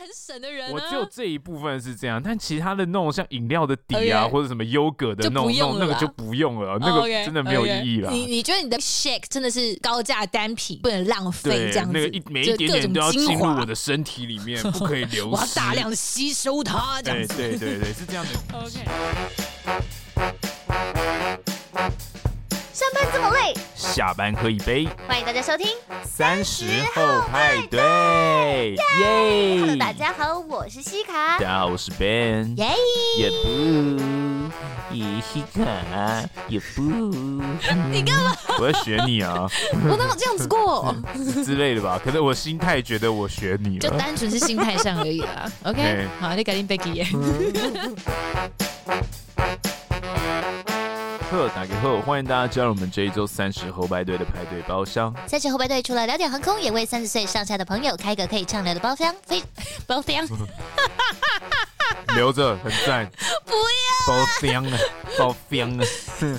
很省的人、啊。我只有这一部分是这样，但其他的那种像饮料的底啊，okay. 或者什么优格的那种那个就不用了，那个真的没有意义了。Okay. Okay. 你你觉得你的 shake 真的是高价单品，不能浪费这样子？那个一每一点点都要进入我的身体里面，不可以流失。我要大量的吸收它，这样子。对对对对，是这样的。OK。下班喝一杯。欢迎大家收听三十后派对，耶！Hello，大家好，我是西卡。大家好，我是 Ben，耶！也不，也西卡，也不。你干嘛？我在学你啊！我哪有这样子过之类的吧？可能我心态觉得我学你了，就单纯是心态上而已啦。OK，好，你赶紧 Becky。欢迎大家加入我们这一周三十后排队的排队包厢。三十后排队除了聊点航空，也为三十岁上下的朋友开个可以畅聊的包厢，非包厢，留着很赞。不要包厢啊，包厢啊。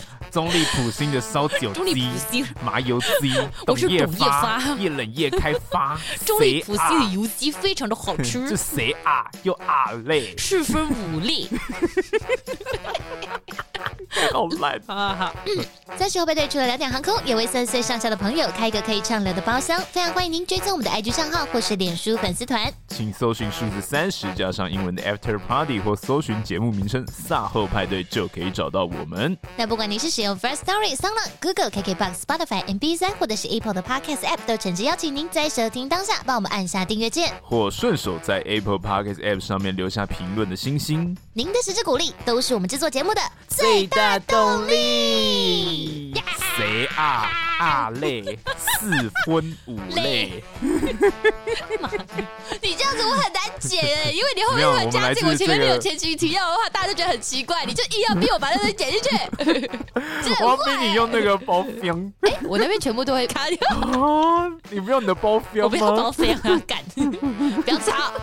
中立普星的烧酒 鸡、麻油鸡，我是董业发，越 冷越开发。中立普星的油鸡非常的好吃。这谁啊？又啊嘞？四分五裂。好烂 三十后派对除了聊点航空，也为三十岁上下的朋友开一个可以畅聊的包厢。非常欢迎您追踪我们的 IG 账号或是脸书粉丝团，请搜寻数字三十加上英文的 After Party 或搜寻节目名称“卅后派对”就可以找到我们。那不管您是使用 Firstory、SoundOn、Google、KKBox、Spotify、MB 三或者是 Apple 的 Podcast App，都诚挚邀请您在收听当下帮我们按下订阅键，或顺手在 Apple Podcast App 上面留下评论的星星。您的实质鼓励都是我们制作节目的最大动力。谁啊啊累，四分五累。你这样子我很难解哎，因为你后面有加进，我前面没有前情提要的话，大家就觉得很奇怪，你就硬要逼我把那东西剪进去。我要逼你用那个包厢，哎、欸，我那边全部都会卡掉。啊，你不用你的包厢吗？我不要包厢啊，干，不要吵。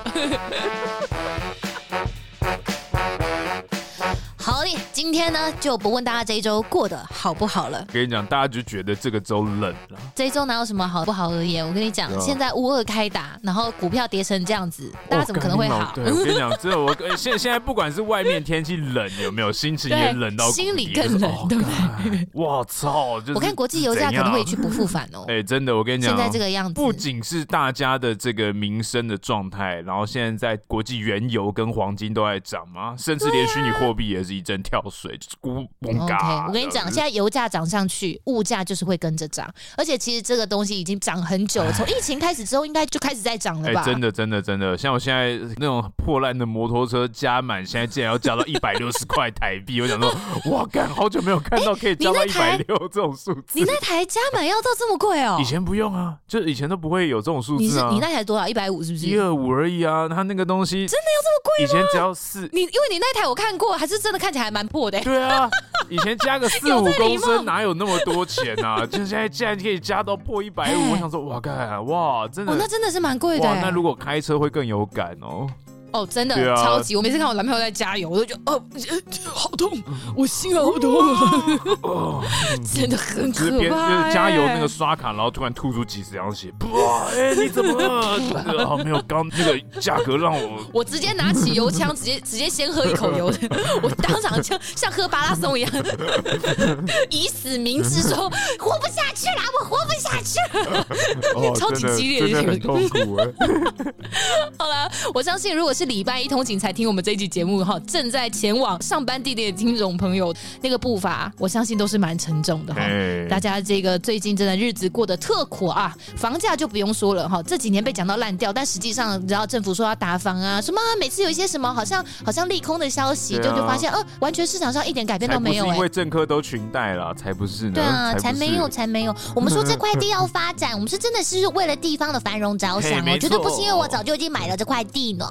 今天呢就不问大家这一周过得好不好了。跟你讲，大家就觉得这个周冷了。这一周哪有什么好不好而言？我跟你讲，现在乌二开打，然后股票跌成这样子，大家怎么可能会好？对，我跟你讲，这我现现在不管是外面天气冷有没有，心情也冷到心里更冷，对不对？我操！我看国际油价可能会一去不复返哦。哎，真的，我跟你讲，现在这个样子，不仅是大家的这个民生的状态，然后现在在国际原油跟黄金都在涨嘛，甚至连虚拟货币也是一阵跳水。就是咕嘣嘎！Okay, 我跟你讲，现在油价涨上去，物价就是会跟着涨。而且其实这个东西已经涨很久了，从疫情开始之后，应该就开始在涨了吧？哎，真的，真的，真的，像我现在那种破烂的摩托车加满，现在竟然要加到一百六十块台币，我想说，哇，干，好久没有看到可以加到一百六这种数字。你那台加满要到这么贵哦？以前不用啊，就以前都不会有这种数字啊。你是你那台多少？一百五是不是？一二五而已啊，它那个东西真的要这么贵吗？以前只要四，你因为你那台我看过，还是真的看起来还蛮破的。对啊。以前加个四 五公升哪有那么多钱啊？就 现在竟然可以加到破一百五，我想说，哇，干，哇，真的，哦，那真的是蛮贵的。哇，那如果开车会更有感哦。哦，真的、啊、超级！我每次看我男朋友在加油，我都觉得哦，好痛，我心好痛，哦、真的很可怕。就是加油那个刷卡，然后突然吐出几十两血，哇！哎、欸，你怎么了？好、呃、没有刚那个价格让我，我直接拿起油枪，直接 直接先喝一口油，我当场就像喝巴拉松一样，以死明志说活不下去了，我活不下去了，哦、超级激烈的，很痛苦哎。好了，我相信如果是。礼拜一通勤才听我们这一集节目哈，正在前往上班地点的听众朋友，那个步伐我相信都是蛮沉重的哈。大家这个最近真的日子过得特苦啊，房价就不用说了哈，这几年被讲到烂掉，但实际上你知道政府说要打房啊，什么每次有一些什么好像好像利空的消息，就就发现呃，完全市场上一点改变都没有。因为政客都裙带了，才不是呢。对啊，才没有才没有。我们说这块地要发展，我们是真的是为了地方的繁荣着想哦，绝对不是因为我早就已经买了这块地呢。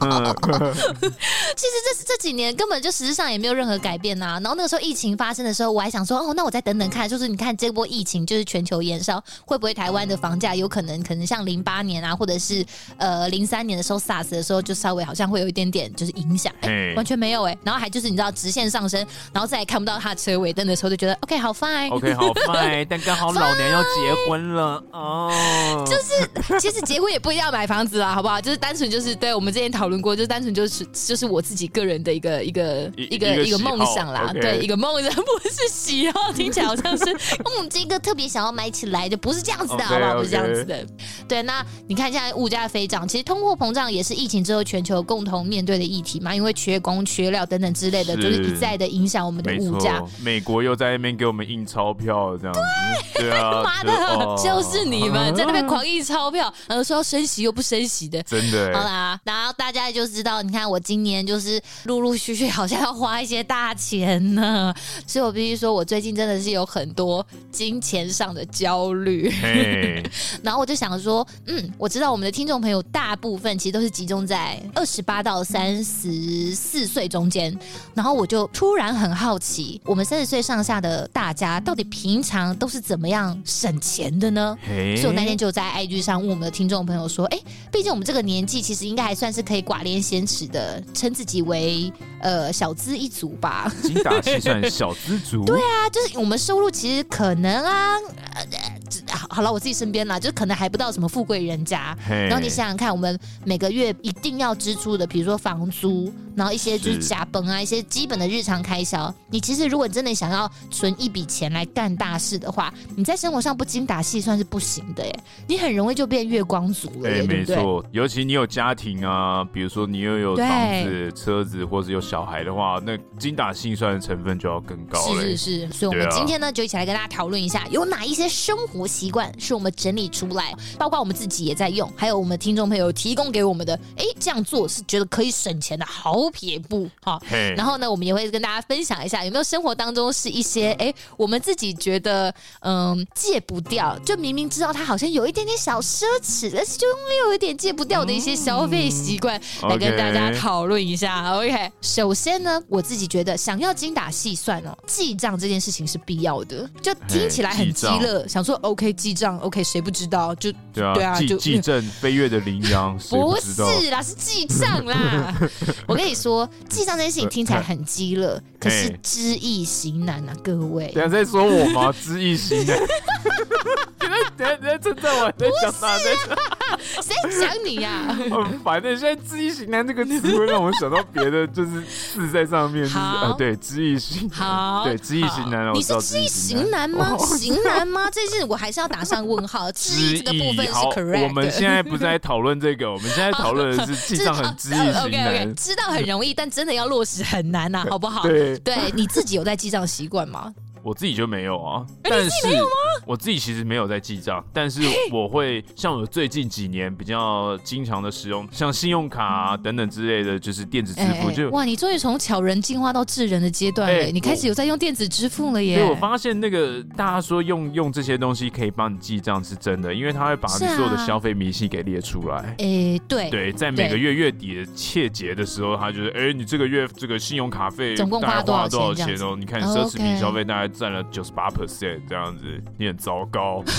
其实这这几年根本就实质上也没有任何改变呐、啊。然后那个时候疫情发生的时候，我还想说，哦，那我再等等看，就是你看这波疫情就是全球延烧，会不会台湾的房价有可能可能像零八年啊，或者是呃零三年的时候 SARS 的时候，就稍微好像会有一点点就是影响，哎、欸，完全没有哎、欸。然后还就是你知道直线上升，然后再也看不到它车尾灯的时候，就觉得 OK 好 fine，OK 好 fine，但刚好老娘要结婚了哦。就是其实结婚也不一定要买房子啦，好不好？就是单纯就是对我们之前讨论过，就是单纯就是就是我自己个人的一个一个一个一个梦想啦，对，一个梦想 不是喜好，听起来好像是 嗯这个特别想要买起来的，不是这样子的，好不好？不是这样子的。对，那你看现在物价飞涨，其实通货膨胀也是疫情之后全球共同面对的议题嘛，因为缺工、缺料等等之类的，就是一再的影响我们的物价。美国又在那边给我们印钞票，这样子，对啊，妈的，就是你们在那边狂印钞票，然后说要升息又不升息的，真的。好啦，然后大家就知道，你看我今年就是陆陆续续好像要花一些大钱呢，所以我必须说，我最近真的是有很多金钱上的焦虑。然后我就想说，嗯，我知道我们的听众朋友大部分其实都是集中在二十八到三十四岁中间，然后我就突然很好奇，我们三十岁上下的大家到底平常都是怎么样省钱的呢？所以我那天就在 IG 上问我们的听众朋友说，哎，毕竟我们这个年纪，其实应该还算是可以寡廉鲜耻的，称自己为呃小资一族吧？精打细算小资族？对啊，就是我们收入其实可能啊。呃好了，我自己身边啦，就可能还不到什么富贵人家。然后你想想看，我们每个月一定要支出的，比如说房租，然后一些就是加本啊，一些基本的日常开销。你其实如果你真的想要存一笔钱来干大事的话，你在生活上不精打细算是不行的耶。你很容易就变月光族了。哎，没错，尤其你有家庭啊，比如说你又有房子、车子，或是有小孩的话，那精打细算的成分就要更高了。是是是，所以我们今天呢，就一起来跟大家讨论一下，有哪一些生活习惯是我们整理出来，包括我们自己也在用，还有我们听众朋友提供给我们的，哎，这样做是觉得可以省钱的好撇步哈。然后呢，我们也会跟大家分享一下，有没有生活当中是一些哎，我们自己觉得嗯戒不掉，就明明知道它好像有一点点小奢侈，但是就有一点戒不掉的一些消费习惯，嗯、来跟大家讨论一下。OK，首先呢，我自己觉得想要精打细算哦，记账这件事情是必要的，就听起来很激乐，想说 OK 记账。OK，谁不知道？就对啊，对啊，就记阵飞跃的羚羊，不是啦，是记账啦。我跟你说，记账这件事情听起来很激乐，可是知易行难啊，各位。等下在说我吗？知易行难。等下等下等下，正在玩在讲啥？谁讲你呀？反正现在知易行难这个词会让我想到别的，就是字在上面。好，对，知易行好，对，知易行难。你是知易行难吗？行难吗？这件我还是要打上问号。知易这个部分是 correct。我们现在不是在讨论这个，我们现在讨论的是记账很知易行难。知道很容易，但真的要落实很难呐，好不好？对，对，你自己有在记账习惯吗？我自己就没有啊，但是我自己其实没有在记账，但是我会像我最近几年比较经常的使用，像信用卡啊等等之类的，就是电子支付。就哇，你终于从巧人进化到智人的阶段了，你开始有在用电子支付了耶！对，我发现那个大家说用用这些东西可以帮你记账是真的，因为他会把你所有的消费明细给列出来。哎，对对，在每个月月底的切结的时候，他就是哎，你这个月这个信用卡费总共花了多少钱哦？你看奢侈品消费大概。占了九十八 percent 这样子，你很糟糕。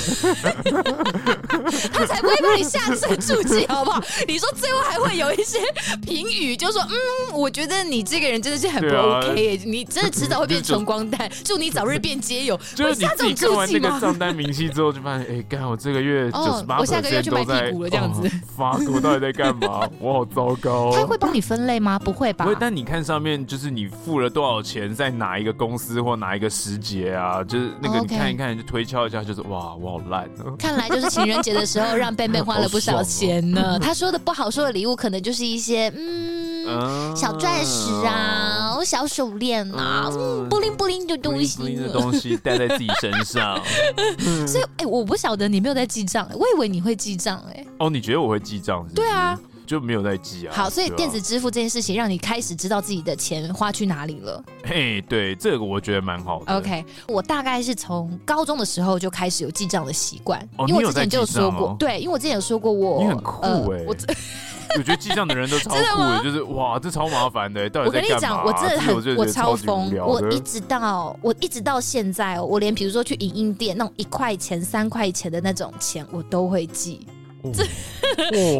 他才不会把你下次注记，好不好？你说最后还会有一些评语，就说嗯，我觉得你这个人真的是很不 OK，、啊、你真的迟早会变 穷光蛋，祝你早日变街友。就是你自己看完那个账单明细之后，就发现，哎，干我这个月九十八 percent 我下个月去买屁股了，这样子。发我到底在干嘛？我好糟糕。他会帮你分类吗？不会吧？不会。但你看上面，就是你付了多少钱，在哪一个公司或哪一个时节啊？就是那个你看一看，就推敲一下，就是哇，我好烂啊。看来就是情人节的时候，让贝贝花了不少钱呢。他说的不好说的礼物，可能就是一些嗯，小钻石啊，小手链啊，嗯，布灵布灵的东西，布灵的东西戴在自己身上。所以，哎，我不晓得你没有在记账，我以为你会记账，哎。哦，你觉得我会记账？对啊。就没有在记啊。好，所以电子支付这件事情让你开始知道自己的钱花去哪里了。嘿，对，这个我觉得蛮好的。OK，我大概是从高中的时候就开始有记账的习惯，因为我之前就有说过，对，因为我之前有说过我你很酷哎，我 我觉得记账的人都超 酷的，就是哇，这超麻烦的。到底我跟你讲，我真的很，我超疯，我一直到我一直到现在，我连比如说去影音店那种一块钱、三块钱的那种钱，我都会记。这，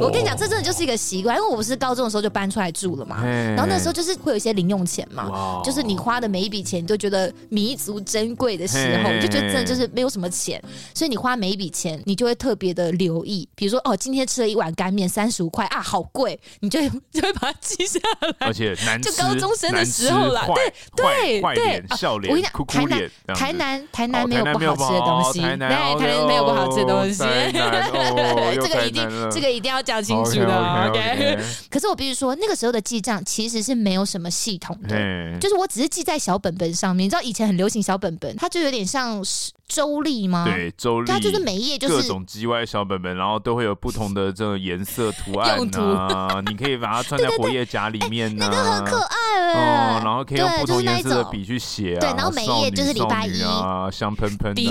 我跟你讲，这真的就是一个习惯，因为我不是高中的时候就搬出来住了嘛，然后那时候就是会有一些零用钱嘛，就是你花的每一笔钱，你都觉得弥足珍贵的时候，你就觉得真的就是没有什么钱，所以你花每一笔钱，你就会特别的留意，比如说哦，今天吃了一碗干面三十五块啊，好贵，你就就会把它记下来，而且难，就高中生的时候啦，对对对，笑脸，我跟你讲，台南台南台南没有不好吃的东西，对，台南没有不好吃的东西，这个。一定，这个一定要讲清楚的。OK. 可是我必须说，那个时候的记账其实是没有什么系统的就是我只是记在小本本上面。你知道以前很流行小本本，它就有点像是。周历吗？对，周历，它就是每一页就是各种 GY 小本本，然后都会有不同的这种颜色图案啊，你可以把它穿在活页夹里面呢，那个很可爱哦。然后可以用不同颜色的笔去写啊，对，然后每一页就是礼拜一啊，香喷喷的。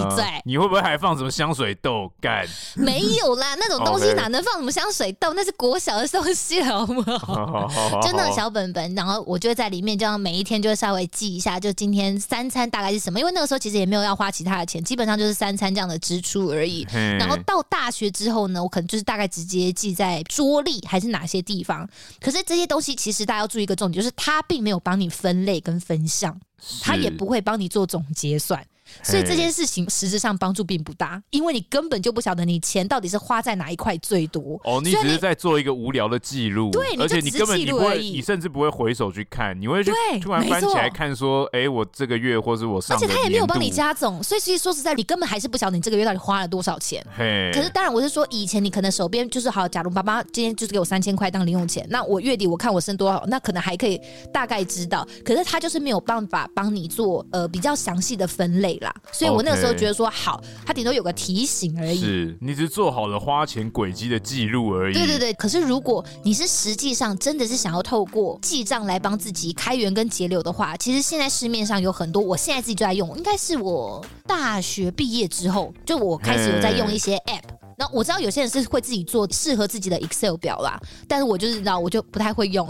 你会不会还放什么香水豆干？没有啦，那种东西哪能放什么香水豆？那是国小的东西，好不好？就那种小本本，然后我就会在里面，这样每一天就会稍微记一下，就今天三餐大概是什么？因为那个时候其实也没有要花其他的钱。基本上就是三餐这样的支出而已。然后到大学之后呢，我可能就是大概直接记在桌历还是哪些地方。可是这些东西其实大家要注意一个重点，就是它并没有帮你分类跟分项，它也不会帮你做总结算。所以这件事情实质上帮助并不大，因为你根本就不晓得你钱到底是花在哪一块最多。哦，你只是在做一个无聊的记录，对，而且你根本你不会，你甚至不会回首去看，你会去突然翻起来看说，哎，我这个月或是我上，而且他也没有帮你加总，所以其实说实在，你根本还是不晓得你这个月到底花了多少钱。嘿，可是当然我是说，以前你可能手边就是好，假如爸爸今天就是给我三千块当零用钱，那我月底我看我剩多少，那可能还可以大概知道。可是他就是没有办法帮你做呃比较详细的分类啦，所以我那个时候。觉得说好，他顶多有个提醒而已。是你只是做好了花钱轨迹的记录而已。对对对。可是如果你是实际上真的是想要透过记账来帮自己开源跟节流的话，其实现在市面上有很多，我现在自己就在用。应该是我大学毕业之后，就我开始有在用一些 App。那我知道有些人是会自己做适合自己的 Excel 表啦，但是我就是知道我就不太会用。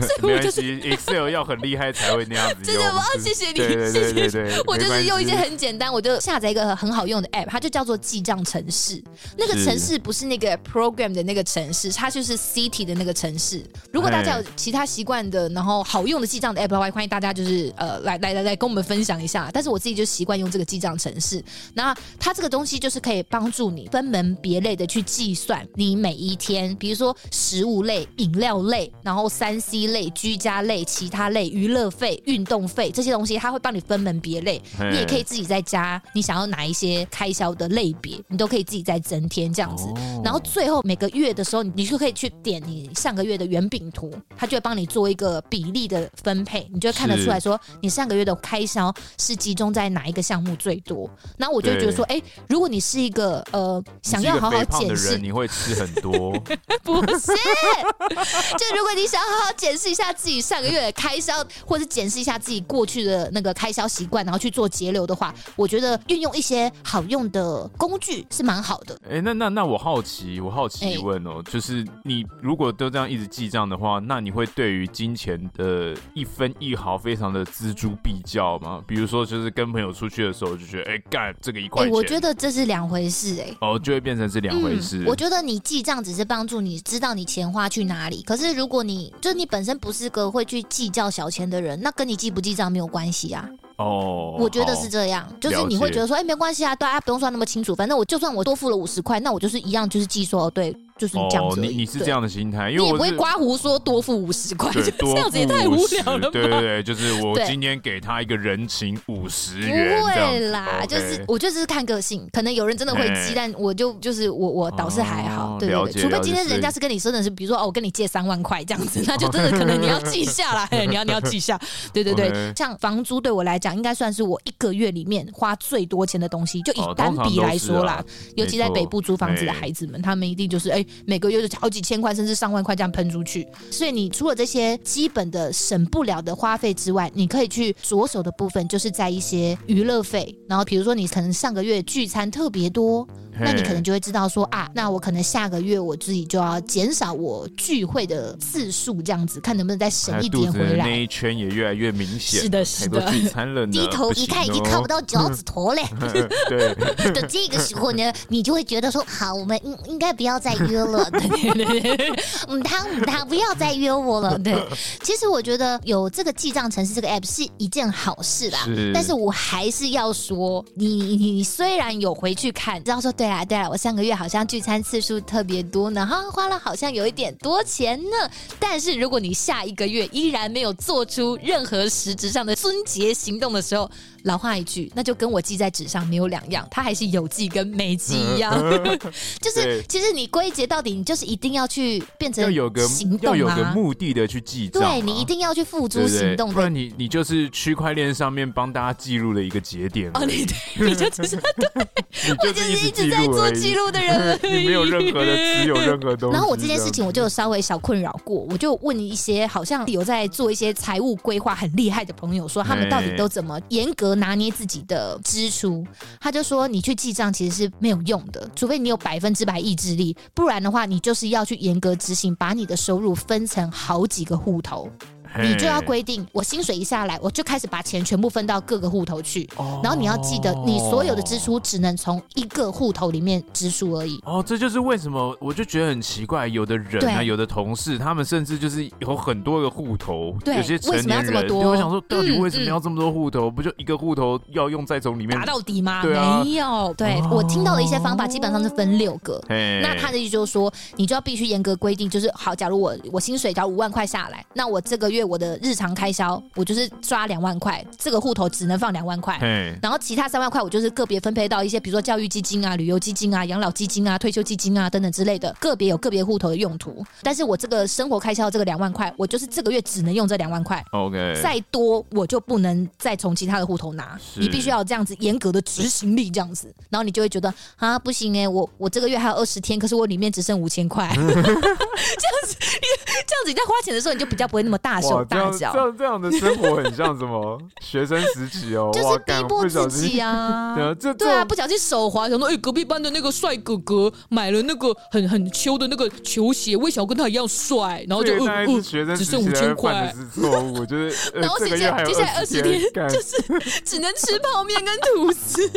所以我就是 Excel 要很厉害才会那样子。真的吗？谢谢你，谢谢你。我就是用一些很简单，我就下载一个很好用的 App，它就叫做记账城市。那个城市不是那个 program 的那个城市，它就是 City 的那个城市。如果大家有其他习惯的，然后好用的记账的 App 的话，欢迎大家就是呃来来来来跟我们分享一下。但是我自己就习惯用这个记账城市。那它这个东西就是可以帮助你分门别类的去计算你每一天，比如说食物类、饮料类，然后三 C。一类居家类、其他类、娱乐费、运动费这些东西，它会帮你分门别类。你也可以自己再加你想要哪一些开销的类别，你都可以自己再增添这样子。然后最后每个月的时候，你就可以去点你上个月的圆饼图，它就会帮你做一个比例的分配，你就会看得出来说你上个月的开销是集中在哪一个项目最多。然后我就觉得说，哎，如果你是一个呃想要好好减食，你会吃很多？不是，就如果你想要好好减。检视一下自己上个月的开销，或者检视一下自己过去的那个开销习惯，然后去做节流的话，我觉得运用一些好用的工具是蛮好的。哎、欸，那那那我好奇，我好奇问哦、就是你如果都这样一直记账的话，那你会对于金钱的一分一毫非常的锱铢必较吗？比如说，就是跟朋友出去的时候，就觉得哎，干、欸、这个一块钱、欸，我觉得这是两回事、欸，哎，哦，就会变成是两回事、嗯。我觉得你记账只是帮助你知道你钱花去哪里，可是如果你就你本本身不是个会去计较小钱的人，那跟你记不记账没有关系啊。哦，oh, 我觉得是这样，就是你会觉得说，哎、欸，没关系啊，大家不用算那么清楚，反正我就算我多付了五十块，那我就是一样，就是记说，对。就是你这样子，你你是这样的心态，因为我也不会刮胡说多付五十块，这样子也太无聊了吧？对对对，就是 我今天给他一个人情五十元，不会啦，就是我就是看个性，可能有人真的会记，但我就就是我我倒是还好，对对对，除非今天人家是跟你说的是，比如说哦，我跟你借三万块这样子，那就真的可能你要记下来，你要你要记下，对对对，像房租对我来讲，应该算是我一个月里面花最多钱的东西，就以单笔来说啦，尤其在北部租房子的孩子们，他们一定就是哎每个月就好几千块，甚至上万块这样喷出去，所以你除了这些基本的省不了的花费之外，你可以去着手的部分，就是在一些娱乐费。然后比如说你可能上个月聚餐特别多，那你可能就会知道说啊，那我可能下个月我自己就要减少我聚会的次数，这样子看能不能再省一点回来。那一圈也越来越明显，是的，是的。聚餐了，低头一看已经看不到脚趾头嘞。对的这个时候呢，你就会觉得说，好，我们应应该不要再约了。对对对，嗯，他他不要再约我了。对，其实我觉得有这个记账城市这个 app 是一件好事啦。是，但是我还是要说，你你虽然有回去看，知道说，对对啊对啊，我上个月好像聚餐次数特别多呢，哈，花了好像有一点多钱呢。但是如果你下一个月依然没有做出任何实质上的春节行动的时候，老话一句，那就跟我记在纸上没有两样，它还是有记跟没记一样。就是其实你归结到底，你就是一定要去变成要有个行动啊，要有个目的的去记账。对，你一定要去付诸行动，不然你你就是区块链上面帮大家记录的一个节点。哦，你对，你就只是 对，我就是一直在做记录的人，你没有任何的持有任何东西。然后我这件事情我就稍微小困扰过，我就问一些好像有在做一些财务规划很厉害的朋友，说他们到底都怎么严格拿捏自己的支出？他就说，你去记账其实是没有用的，除非你有百分之百意志力，不然的话，你就是要去严格执行，把你的收入分成好几个户头。你就要规定，我薪水一下来，我就开始把钱全部分到各个户头去。哦。然后你要记得，你所有的支出只能从一个户头里面支出而已。哦，这就是为什么我就觉得很奇怪，有的人啊，有的同事，他们甚至就是有很多个户头。对。有些成年人，我想说，到底为什么要这么多户头？不就一个户头要用，再从里面打到底吗？对啊。没有。对，我听到的一些方法基本上是分六个。那他的意思就是说，你就要必须严格规定，就是好，假如我我薪水只要五万块下来，那我这个月我的日常开销，我就是抓两万块，这个户头只能放两万块，然后其他三万块我就是个别分配到一些，比如说教育基金啊、旅游基金啊、养老基金啊、退休基金啊等等之类的，个别有个别户头的用途。但是我这个生活开销这个两万块，我就是这个月只能用这两万块，OK，再多我就不能再从其他的户头拿，你必须要有这样子严格的执行力，这样子，然后你就会觉得啊不行哎、欸，我我这个月还有二十天，可是我里面只剩五千块，这样子，样子你在花钱的时候你就比较不会那么大手大脚。这样这样的生活很像什么 学生时期哦，就是逼迫自己啊。对啊，这对啊，不小心手滑，想说哎，隔壁班的那个帅哥哥买了那个很很秋的那个球鞋，我也想要跟他一样帅，然后就呃呃，只剩五千块，是错误，就是然后接下来接下来二十天就是只能吃泡面跟吐司，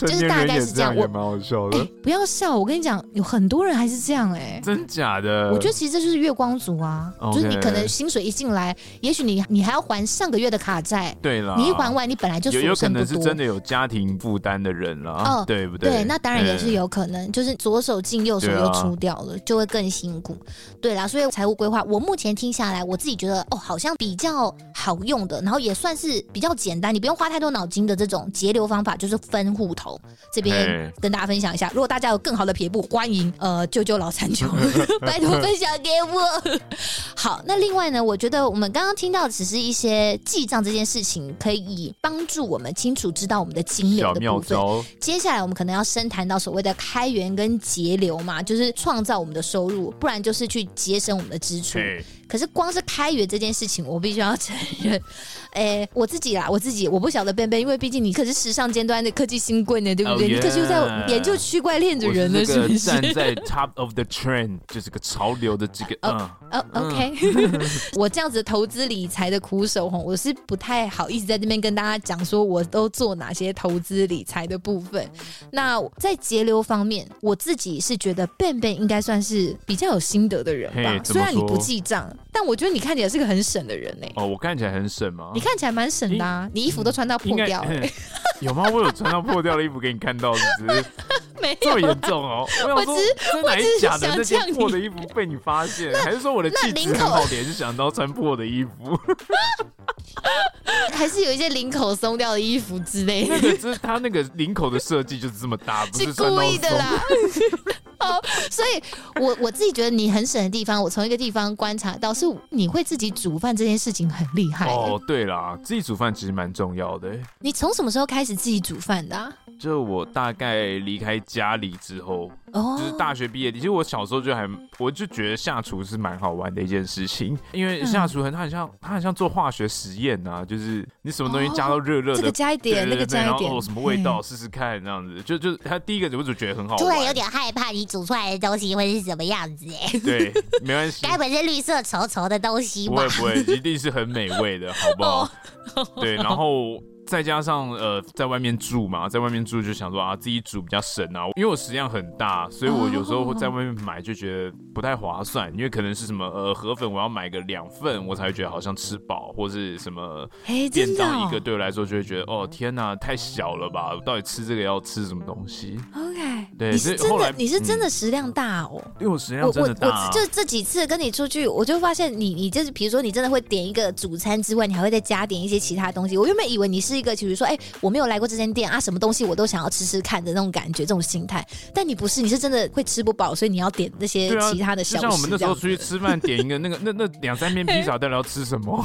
就是大概是这样。我蛮好笑的，不要笑，我跟你讲，有很多人还是这样哎，真假的？我觉得其实这就是月光族啊，就是你可能薪水一进来，也许你。你还要还上个月的卡债，对了，你一还完，你本来就有有可能是真的有家庭负担的人了，哦，对不对？对，那当然也是有可能，就是左手进右手又出掉了，就会更辛苦。对啦，所以财务规划，我目前听下来，我自己觉得哦，好像比较好用的，然后也算是比较简单，你不用花太多脑筋的这种节流方法，就是分户头。这边跟大家分享一下，如果大家有更好的撇步，欢迎呃救救老残穷，拜托分享给我。好，那另外呢，我觉得我们刚刚听到。只是一些记账这件事情，可以帮助我们清楚知道我们的金流的部分。接下来我们可能要深谈到所谓的开源跟节流嘛，就是创造我们的收入，不然就是去节省我们的支出。可是光是开源这件事情，我必须要承认，哎、欸，我自己啦，我自己我不晓得 Ben Ben，因为毕竟你可是时尚尖端的科技新贵呢，对不对？Oh, yeah. 你可是又在研究区块链的人呢，是不是？站在 top of the trend，就是个潮流的这个，哦、uh, uh,，OK，我这样子投资理财的苦手哈，我是不太好意思在这边跟大家讲说我都做哪些投资理财的部分。那在节流方面，我自己是觉得 Ben Ben 应该算是比较有心得的人吧虽然你不记账。但我觉得你看起来是个很省的人呢。哦，我看起来很省吗？你看起来蛮省的啊，你衣服都穿到破掉。有吗？我有穿到破掉的衣服给你看到，是 不是？没这么严重哦。我只是，真的还是假的？那件破的衣服被你发现，还是说我的气质很好，联想到穿破的衣服？还是有一些领口松掉的衣服之类的？那个就是他那个领口的设计就是这么大，不是故意的啦。哦，所以我我自己觉得你很省的地方，我从一个地方观察到是你会自己煮饭这件事情很厉害。哦，对啦，自己煮饭其实蛮重要的。你从什么时候开始自己煮饭的啊？就我大概离开家里之后，哦，就是大学毕业。其实我小时候就还，我就觉得下厨是蛮好玩的一件事情，因为下厨很，它很像，它很像做化学实验啊，就是你什么东西加到热热的，这个加一点，那个加一点，然后什么味道试试看，这样子，就就它第一个我就觉得很好玩，突然有点害怕你煮出来的东西会是什么样子哎。对，没关系，该不会是绿色稠稠的东西吧？不会不会，一定是很美味的，好不好？对，然后。再加上呃，在外面住嘛，在外面住就想说啊，自己煮比较省啊。因为我食量很大，所以我有时候会在外面买就觉得不太划算。因为可能是什么呃河粉，我要买个两份，我才会觉得好像吃饱，或是什么便当一个对我来说就会觉得哦天哪，太小了吧？我到底吃这个要吃什么东西？OK，对，你是真的你是真的食量大哦，因为我食量真的大。我我就这几次跟你出去，我就发现你你就是比如说你真的会点一个主餐之外，你还会再加点一些其他东西。我原本以为你是一个，比如说哎。我没有来过这间店啊，什么东西我都想要吃吃看的那种感觉，这种心态。但你不是，你是真的会吃不饱，所以你要点那些其他的小吃。像我们那时候出去吃饭，点一个那个那那两三片披萨，到底要吃什么？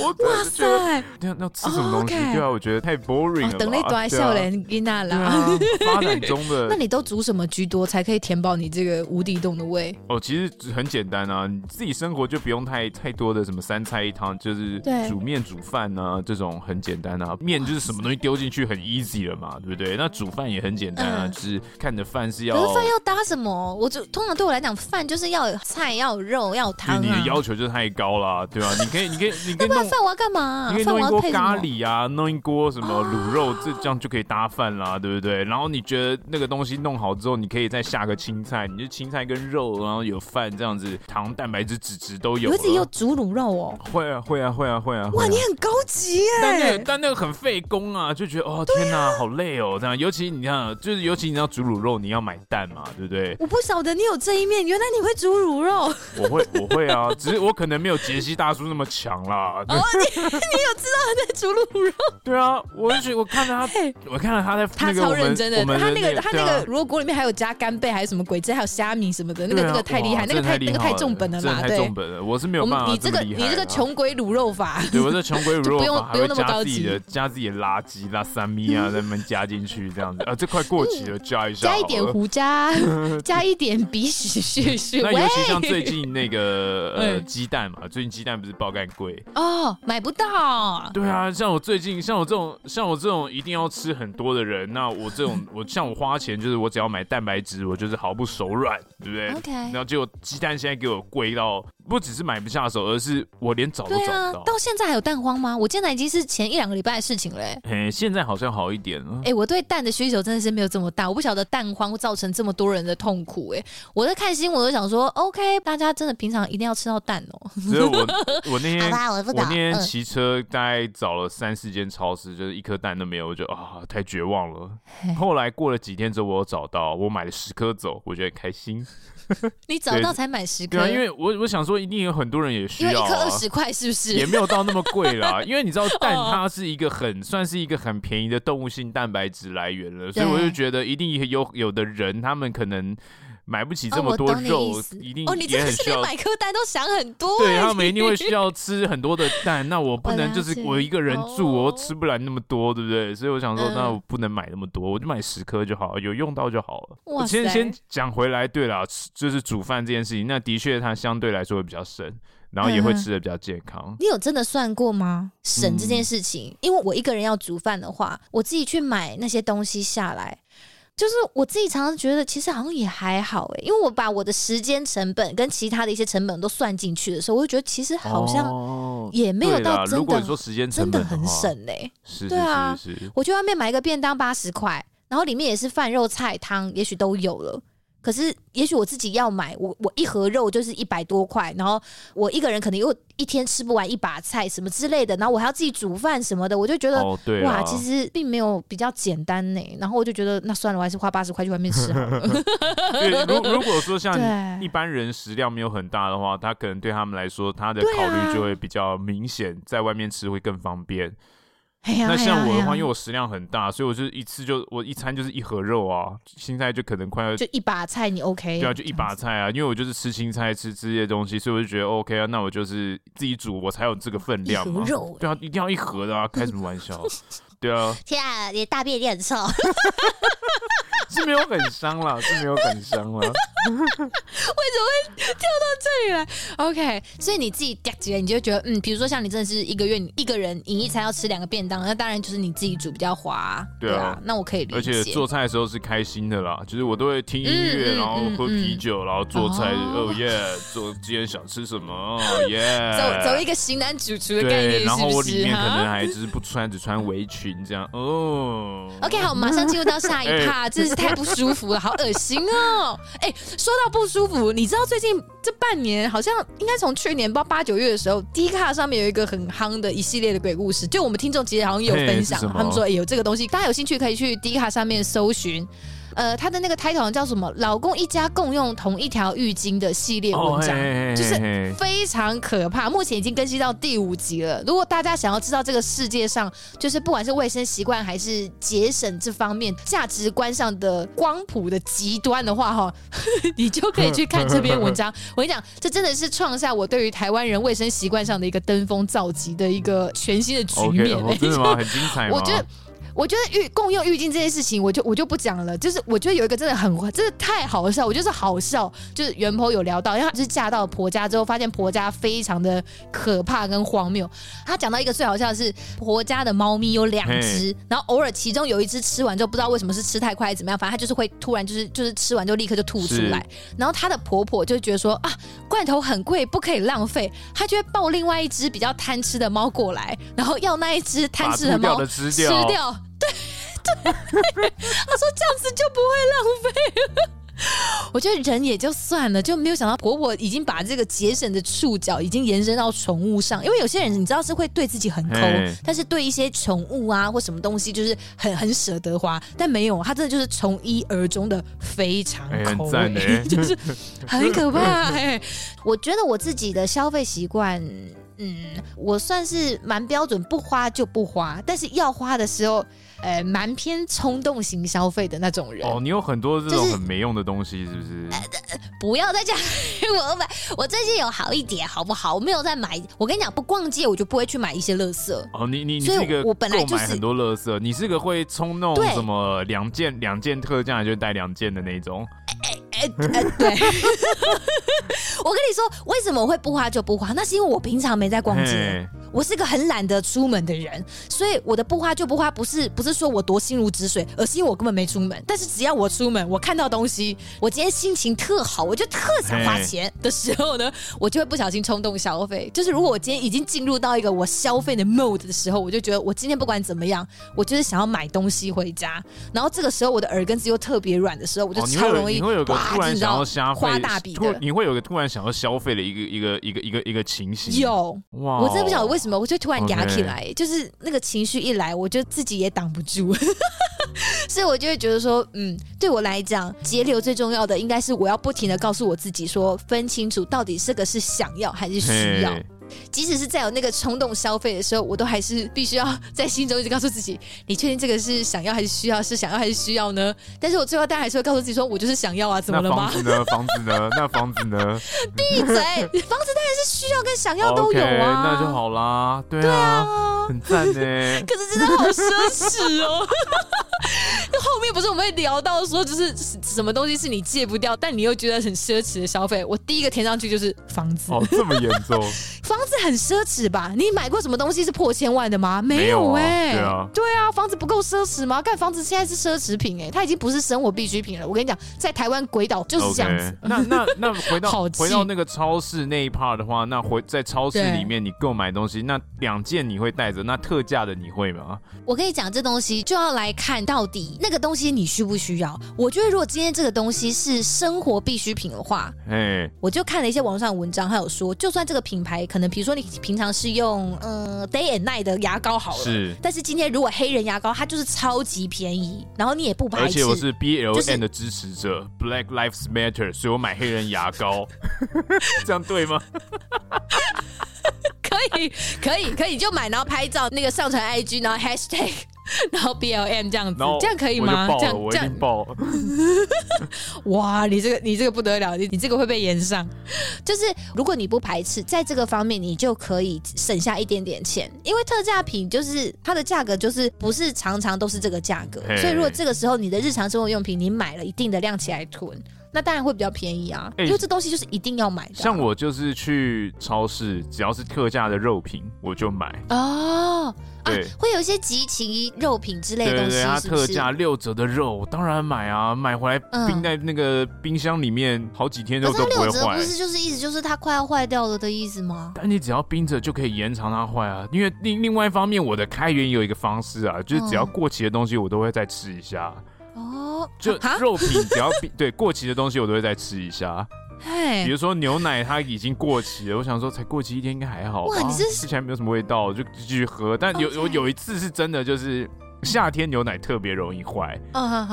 我哇塞！那要吃什么东西？对啊，我觉得太 boring 了。等那段笑脸给那啦。发展中的。那你都煮什么居多，才可以填饱你这个无底洞的胃？哦，其实很简单啊，你自己生活就不用太太多的什么三菜一汤，就是煮面煮饭啊这种很简单啊。面就是什么东西丢进去很 easy 了嘛，对不对？那煮饭也很简单啊，就是看着饭是要。可是饭要搭什么？我就通常对我来讲，饭就是要有菜，要有肉，要有汤。你的要求就太高了，对吧？你可以，你可以，你可以。那饭我要干嘛？你可以弄一锅咖喱啊，弄一锅什么卤肉，这这样就可以搭饭啦，对不对？然后你觉得那个东西弄好之后，你可以再下个青菜，你就青菜跟肉，然后有饭这样子，糖、蛋白质、脂质都有。你自己有煮卤肉哦？会啊，会啊，会啊，会啊。哇，你很高级耶！但那个但那个很费工啊，就觉得哦天哪，好累哦，这样。尤其你看，就是尤其你要煮卤肉，你要买蛋嘛，对不对？我不晓得你有这一面，原来你会煮卤肉。我会，我会啊，只是我可能没有杰西大叔那么强啦。哦，你。你有知道他在煮卤肉？对啊，我就觉得我看到他，我看到他在他超认真的，他那个他那个如果锅里面还有加干贝，还有什么鬼子，还有虾米什么的，那个那个太厉害，那个太那个太重本了嘛，太重本了，我是没有办法。你这个你这个穷鬼卤肉法，对，我这穷鬼卤肉法不用不用那么高级的，加自己的垃圾拉三米啊，在那边加进去这样子啊，这快过期了，加一下，加一点胡渣，加一点鼻屎屑屑。那尤其像最近那个呃鸡蛋嘛，最近鸡蛋不是爆干贵哦，买不到。对啊。像我最近，像我这种，像我这种一定要吃很多的人，那我这种，我像我花钱，就是我只要买蛋白质，我就是毫不手软，对不对？OK。然后结果鸡蛋现在给我贵到，不只是买不下手，而是我连找都找不到。啊、到现在还有蛋荒吗？我现在已经是前一两个礼拜的事情了。哎，现在好像好一点了。哎，我对蛋的需求真的是没有这么大，我不晓得蛋荒会造成这么多人的痛苦。哎，我在看新闻，我就想说，OK，大家真的平常一定要吃到蛋哦。所以我我那天我，我那天 骑车大概找了三四间超市，就是一颗蛋都没有，我就啊太绝望了。后来过了几天之后，我有找到，我买了十颗走，我觉得开心。你找到才买十颗？对啊，因为我我想说，一定有很多人也需要，因为一颗二十块是不是？也没有到那么贵啦，因为你知道蛋它是一个很算是一个很便宜的动物性蛋白质来源了，所以我就觉得一定有有的人他们可能。买不起这么多肉，一定也很需要。哦，你真的是连买颗蛋都想很多。对，他们一定会需要吃很多的 蛋。那我不能就是我一个人住，我吃不来那么多，对不对？所以我想说，那我不能买那么多，我就买十颗就好，有用到就好了。我先先讲回来，对了，就是煮饭这件事情，那的确它相对来说会比较省，然后也会吃的比较健康。你有真的算过吗？省这件事情，因为我一个人要煮饭的话，我自己去买那些东西下来。就是我自己常常觉得，其实好像也还好欸，因为我把我的时间成本跟其他的一些成本都算进去的时候，我就觉得其实好像也没有到真的，真的很省嘞。对啊，我去外面买一个便当八十块，然后里面也是饭肉菜汤，也许都有了。可是，也许我自己要买，我我一盒肉就是一百多块，然后我一个人可能又一天吃不完一把菜什么之类的，然后我还要自己煮饭什么的，我就觉得、哦、哇，其实并没有比较简单呢。然后我就觉得那算了，我还是花八十块去外面吃好了。对，如如果说像一般人食量没有很大的话，他可能对他们来说，他的考虑就会比较明显，在外面吃会更方便。那像我的话，因为我食量很大，所以我就一次就我一餐就是一盒肉啊，青菜就可能快要就一把菜，你 OK？对啊，就一把菜啊，因为我就是吃青菜吃这些东西，所以我就觉得 OK 啊，那我就是自己煮，我才有这个分量嘛。肉，对啊，一定要一盒的啊，开什么玩笑？对啊。天啊，你大便也很臭。是没有很伤啦，是没有很伤啦。为什么会跳到这里来？OK，所以你自己嗲起来，你就觉得嗯，比如说像你真的是一个月一个人你一餐要吃两个便当，那当然就是你自己煮比较划。对啊，那我可以理解。而且做菜的时候是开心的啦，就是我都会听音乐，嗯、然后喝啤酒，嗯、然后做菜。哦耶，做今天想吃什么？哦耶，走走一个型男主厨的概念，然后我里面可能还就是不穿，只穿围裙这样。哦，OK，好，我们马上进入到下一趴，这是。太不舒服了，好恶心哦！哎、欸，说到不舒服，你知道最近这半年好像应该从去年不知道八九月的时候，D 卡上面有一个很夯的一系列的鬼故事，就我们听众其实好像也有分享，他们说有这个东西，大家有兴趣可以去 D 卡上面搜寻。呃，他的那个 title 叫什么？老公一家共用同一条浴巾的系列文章，就是非常可怕。目前已经更新到第五集了。如果大家想要知道这个世界上，就是不管是卫生习惯还是节省这方面价值观上的光谱的极端的话，哈，你就可以去看这篇文章。我跟你讲，这真的是创下我对于台湾人卫生习惯上的一个登峰造极的一个全新的局面。Okay, 真的吗？很精彩吗？我觉得。我觉得浴共用浴巾这件事情，我就我就不讲了。就是我觉得有一个真的很，真的太好笑。我觉得是好笑，就是原 po 有聊到，因为她就是嫁到婆家之后，发现婆家非常的可怕跟荒谬。她讲到一个最好笑的是，婆家的猫咪有两只，然后偶尔其中有一只吃完之后，不知道为什么是吃太快还是怎么样，反正她就是会突然就是就是吃完就立刻就吐出来。然后她的婆婆就觉得说啊，罐头很贵，不可以浪费，她就会抱另外一只比较贪吃的猫过来，然后要那一只贪吃的猫的吃掉。对，他说这样子就不会浪费了。我觉得人也就算了，就没有想到婆婆已经把这个节省的触角已经延伸到宠物上。因为有些人你知道是会对自己很抠，但是对一些宠物啊或什么东西就是很很舍得花。但没有，他真的就是从一而终的非常抠，就是很可怕。我觉得我自己的消费习惯。嗯，我算是蛮标准，不花就不花，但是要花的时候，呃，蛮偏冲动型消费的那种人。哦，你有很多这种很没用的东西，是不是？不要再讲，我买，我最近有好一点，好不好？我没有在买。我跟你讲，不逛街我就不会去买一些垃圾。哦，你你你是一个我本来就买很多垃圾，你是个会冲动什么两件两件特价就带两件的那种。哎、哎哎，对，我跟你说，为什么我会不花就不花？那是因为我平常没在逛街。我是一个很懒得出门的人，所以我的不花就不花，不是不是说我多心如止水，而是因为我根本没出门。但是只要我出门，我看到东西，我今天心情特好，我就特想花钱的时候呢，我就会不小心冲动消费。就是如果我今天已经进入到一个我消费的 mode 的时候，我就觉得我今天不管怎么样，我就是想要买东西回家。然后这个时候我的耳根子又特别软的时候，我就超容易突然想要消费，花大笔的。你会有个突然想要消费的一个一个一个一个一个情形。有哇，我真的不晓得为什么，我就突然压起来.就是那个情绪一来，我就自己也挡不住，所以我就会觉得说，嗯，对我来讲，节流最重要的应该是我要不停的告诉我自己说，分清楚到底这个是想要还是需要。即使是在有那个冲动消费的时候，我都还是必须要在心中一直告诉自己：你确定这个是想要还是需要？是想要还是需要呢？但是我最后当然还是会告诉自己说：我就是想要啊，怎么了吗？房子呢？房子呢？那房子呢？闭嘴！房子当然是需要跟想要都有啊，okay, 那就好啦。对啊，很赞呢。可是真的好奢侈哦。后面不是我们会聊到说，就是什么东西是你戒不掉，但你又觉得很奢侈的消费？我第一个填上去就是房子。哦，这么严重？房子很奢侈吧？你买过什么东西是破千万的吗？没有哎、欸。对啊，对啊，房子不够奢侈吗？但房子现在是奢侈品哎、欸，它已经不是生活必需品了。我跟你讲，在台湾鬼岛就是这样子。Okay. 那那那 回到回到那个超市那一 part 的话，那回在超市里面你购买东西，那两件你会带着，那特价的你会吗？我跟你讲，这东西就要来看到底那个东西你需不需要。我觉得如果今天这个东西是生活必需品的话，哎，我就看了一些网络上的文章，还有说，就算这个品牌可能，比如说你平常是用呃 Day and Night 的牙膏好了，是，但是今天如果黑人牙膏它就是超级便宜，然后你也不排斥，而且我是 B L N 的支持者，就是，Black Lives Matter，所以我买黑人牙膏，这样对吗？可以，可以，可以，就买，然后拍照，那个上传 IG，然后 Hashtag 然后 B L M 这样子，这样可以吗？这样我一定爆！哇，你这个你这个不得了，你你这个会被延上。就是如果你不排斥，在这个方面，你就可以省下一点点钱，因为特价品就是它的价格就是不是常常都是这个价格，所以如果这个时候你的日常生活用品你买了一定的量起来囤。那当然会比较便宜啊，欸、因为这东西就是一定要买的。像我就是去超市，只要是特价的肉品，我就买。哦，对，啊、会有一些集齐肉品之类的东西，对对对，它特价六折的肉，当然买啊，买回来冰在那个冰箱里面好几天都都不会坏。不是就是意思就是它快要坏掉了的意思吗？但你只要冰着就可以延长它坏啊，因为另另外一方面，我的开源有一个方式啊，就是只要过期的东西，我都会再吃一下。哦，就肉品只要对过期的东西，我都会再吃一下。比如说牛奶，它已经过期了，我想说才过期一天应该还好吧？哇，你这吃起来没有什么味道，就继续喝。但有有有一次是真的，就是夏天牛奶特别容易坏。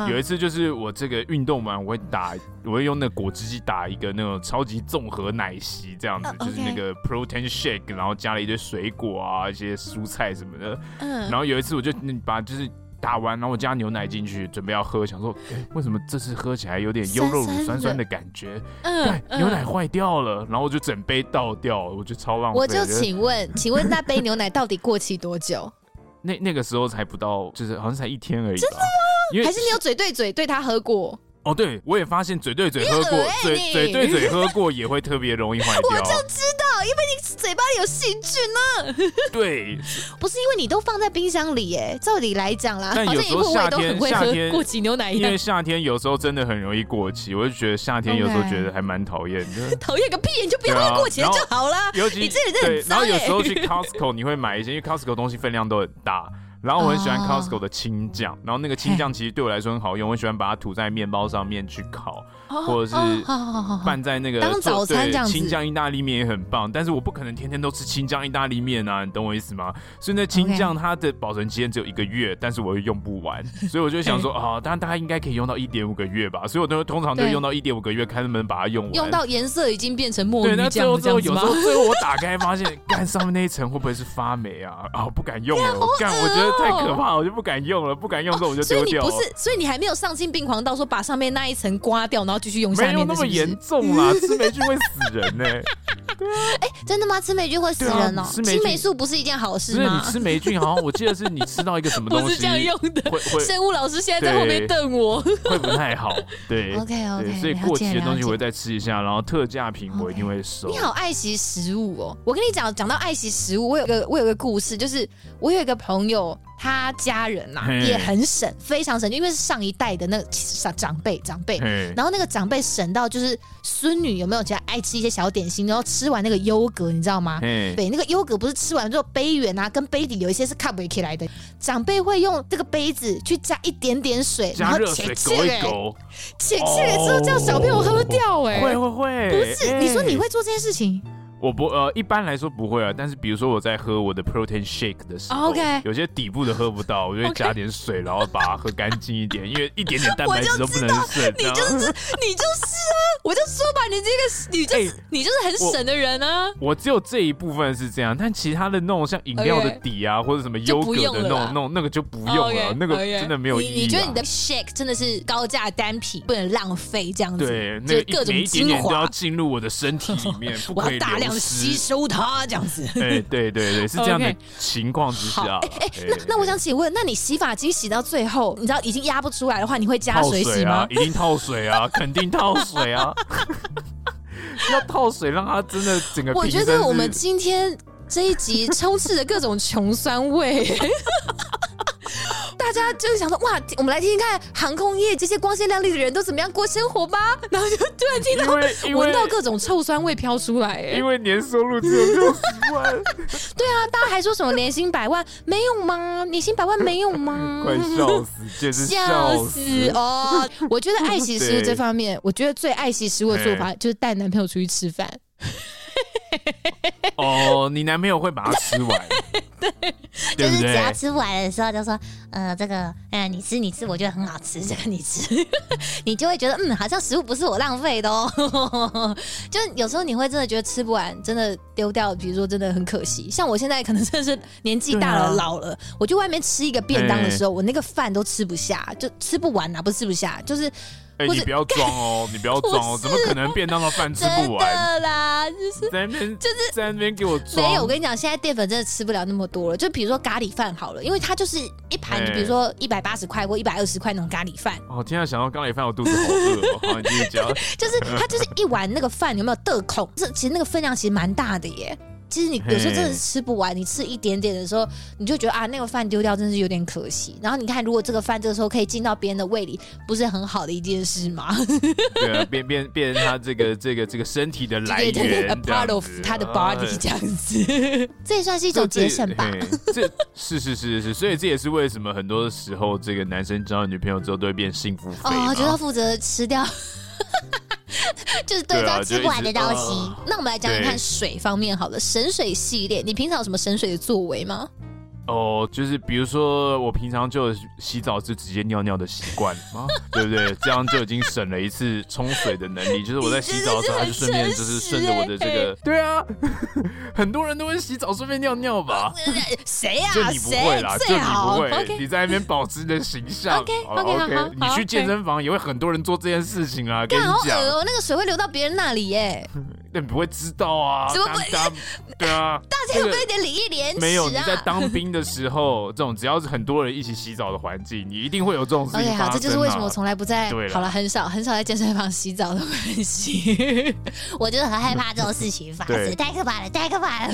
有一次就是我这个运动完，我会打，我会用那个果汁机打一个那种超级综合奶昔，这样子就是那个 protein shake，然后加了一堆水果啊，一些蔬菜什么的。嗯，然后有一次我就把就是。打完，然后我加牛奶进去，准备要喝，想说，哎，为什么这次喝起来有点优酪乳酸酸的感觉？嗯，牛奶坏掉了，然后我就整杯倒掉了，我就超浪费。我就请问，请问那杯牛奶到底过期多久？那那个时候才不到，就是好像才一天而已。真的吗？因为还是你有嘴对嘴对他喝过？哦，对，我也发现嘴对嘴喝过，嘴嘴对嘴喝过也会特别容易坏掉。我就知道，因为你嘴巴里有细菌呢。对，不是因为你都放在冰箱里耶。照理来讲啦，但有时候夏天夏天过期牛奶，因为夏天有时候真的很容易过期，我就觉得夏天有时候觉得还蛮讨厌的。讨厌个屁，你就不要喝过期了就好啦。尤其你这里真的，然后有时候去 Costco 你会买一些，因为 Costco 东西分量都很大。然后我很喜欢 Costco 的青酱，然后那个青酱其实对我来说很好用，我喜欢把它涂在面包上面去烤，或者是拌在那个当早餐这样子。青酱意大利面也很棒，但是我不可能天天都吃青酱意大利面啊，你懂我意思吗？所以那青酱它的保存期间只有一个月，但是我又用不完，所以我就想说 啊，当然大家应该可以用到一点五个月吧，所以我都通常都用到一点五个月，看能不能把它用完。用到颜色已经变成墨鱼酱，那最后最后有时候最后我打开发现，干上面那一层会不会是发霉啊？啊，不敢用了，干，我觉得太可怕我就。不敢用了，不敢用之后我就丢掉了。哦。所以你不是，所以你还没有丧心病狂到说把上面那一层刮掉，然后继续用下面的是不是？没有那么严重啦，吃霉菌会死人呢。哎，真的吗？吃霉菌会死人哦。吃青霉素不是一件好事吗？你吃霉菌好像我记得是你吃到一个什么 东西，不是这样用的。生物老师现在在后面瞪我，会不太好。对，OK OK。所以过期的东西我会再吃一下，然后特价品我一定会收。你好爱惜食物哦。我跟你讲，讲到爱惜食物，我有个我有个故事，就是我有一个朋友。他家人呐、啊、也很省，非常省，因为是上一代的那个长长辈长辈，然后那个长辈省到就是孙女有没有家爱吃一些小点心，然后吃完那个优格，你知道吗？对，那个优格不是吃完之后杯缘啊跟杯底有一些是卡不起来的，长辈会用这个杯子去加一点点水，然后切切给，切切给之后叫小朋友喝掉，哎，会会会，不是，你说你会做这件事情？我不呃，一般来说不会啊。但是比如说我在喝我的 protein shake 的时候，Okay. 有些底部的喝不到，我就会加点水，然后把它喝干净一点，因为一点点蛋白质都不能省。你就是你就是啊，我就说吧，你这个你就是、欸、你就是很省的人啊我。我只有这一部分是这样，但其他的那种像饮料的底啊.或者什么优格的那种那种那个就不用了.那个真的没有意义。你觉得你的 shake 真的是高价单品，不能浪费这样子？对，那个、各种每一点点都要进入我的身体里面，不可以我要大量的吸收。它这样子，对对对对，是这样的情况之下。哎哎，那那我想请问，那你洗发精洗到最后，你知道已经压不出来的话，你会加水洗吗？一定套水啊，肯定套水啊，要套水让它真的整个。我觉得我们今天这一集充斥着各种穷酸味。大家就是想说，哇，我们来听听看航空业这些光鲜亮丽的人都怎么样过生活吧。然后就突然听到闻到各种臭酸味飘出来，因为年收入只有六十万。对啊，大家还说什么年薪百万没有吗？年薪百万没有吗？快笑死，简直笑死哦！我觉得爱惜食物这方面，我觉得最爱惜食物的做法就是带男朋友出去吃饭。哦，你男朋友会把它吃完？对，就是只要吃不完的时候，就说呃这个呃你吃你吃，我觉得很好吃，这个你吃，你就会觉得嗯好像食物不是我浪费的哦。就有时候你会真的觉得吃不完，真的丢掉，比如说真的很可惜。像我现在可能真的是年纪大了、啊、老了，我去外面吃一个便当的时候，我那个饭都吃不下，就吃不完啊，不是吃不下，就是。哎、欸，你不要装哦！你不要装哦！怎么可能便当的饭吃不完？真的啦，就是在那边，就是在那边给我装。没有，我跟你讲，现在淀粉真的吃不了那么多了。就比如说咖喱饭好了，因为它就是一盘，比如说一百八十块或一百二十块那种咖喱饭。哦，天啊，想到咖喱饭，我肚子好饿哦！好，你继续讲。就是它就是一碗那个饭，有没有得空？这其实那个分量其实蛮大的耶。其实你有时候真的是吃不完，你吃一点点的时候，你就觉得啊，那个饭丢掉真是有点可惜。然后你看，如果这个饭这个时候可以进到别人的胃里，不是很好的一件事吗？对啊，变变变成他这个这个这个身体的来源，对对对，a part of 他的 body 这样子，这也算是一种节省吧？这是是是是，所以这也是为什么很多时候这个男生交了女朋友之后都会变幸福肥哦，就要负责吃掉。就是对照吃不完的东西，那我们来讲讲看水方面好了。神水系列，你平常有什么神水的作为吗？哦，就是比如说，我平常就洗澡是直接尿尿的习惯啊，对不对？这样就已经省了一次冲水的能力。就是我在洗澡的时候，他就顺便就是顺着我的这个，对啊，很多人都会洗澡顺便尿尿吧？谁呀？就你不会啦，就你不会，你在那边保持你的形象。OK，OK，OK 你去健身房也会很多人做这件事情啊。跟你讲，哦，那个水会流到别人那里耶。那你不会知道啊？怎么不？对啊，大家有没有一点礼义廉耻？没有，你在当兵的时候，这种只要是很多人一起洗澡的环境，你一定会有这种事情。OK，好，这就是为什么我从来不在。对，好了，很少很少在健身房洗澡的关系。我就是很害怕这种事情发生，太可怕了，太可怕了。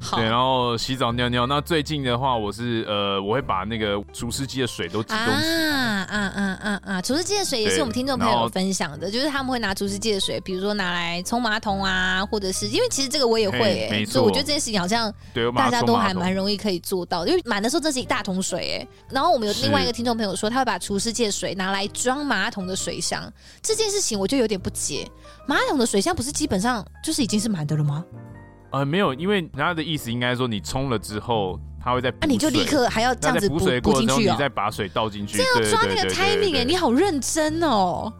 好，对，然后洗澡尿尿。那最近的话，我是呃，我会把那个除湿机的水都集中。啊啊啊啊啊！除湿机的水也是我们听众朋友分享的，就是他们会拿除湿机的水，比如说拿来冲。马桶啊，或者是因为其实这个我也会、欸，哎，所以我觉得这件事情好像大家都还蛮容易可以做到，因为满的时候这是一大桶水、欸，哎，然后我们有另外一个听众朋友说，他会把厨师借水拿来装马桶的水箱，这件事情我就有点不解，马桶的水箱不是基本上就是已经是满的了吗？呃，没有，因为他的意思应该说你冲了之后，他会在，那、啊、你就立刻还要这样子补水过进去、哦、你再把水倒进去，这样抓那个 timing，哎、欸，你好认真哦。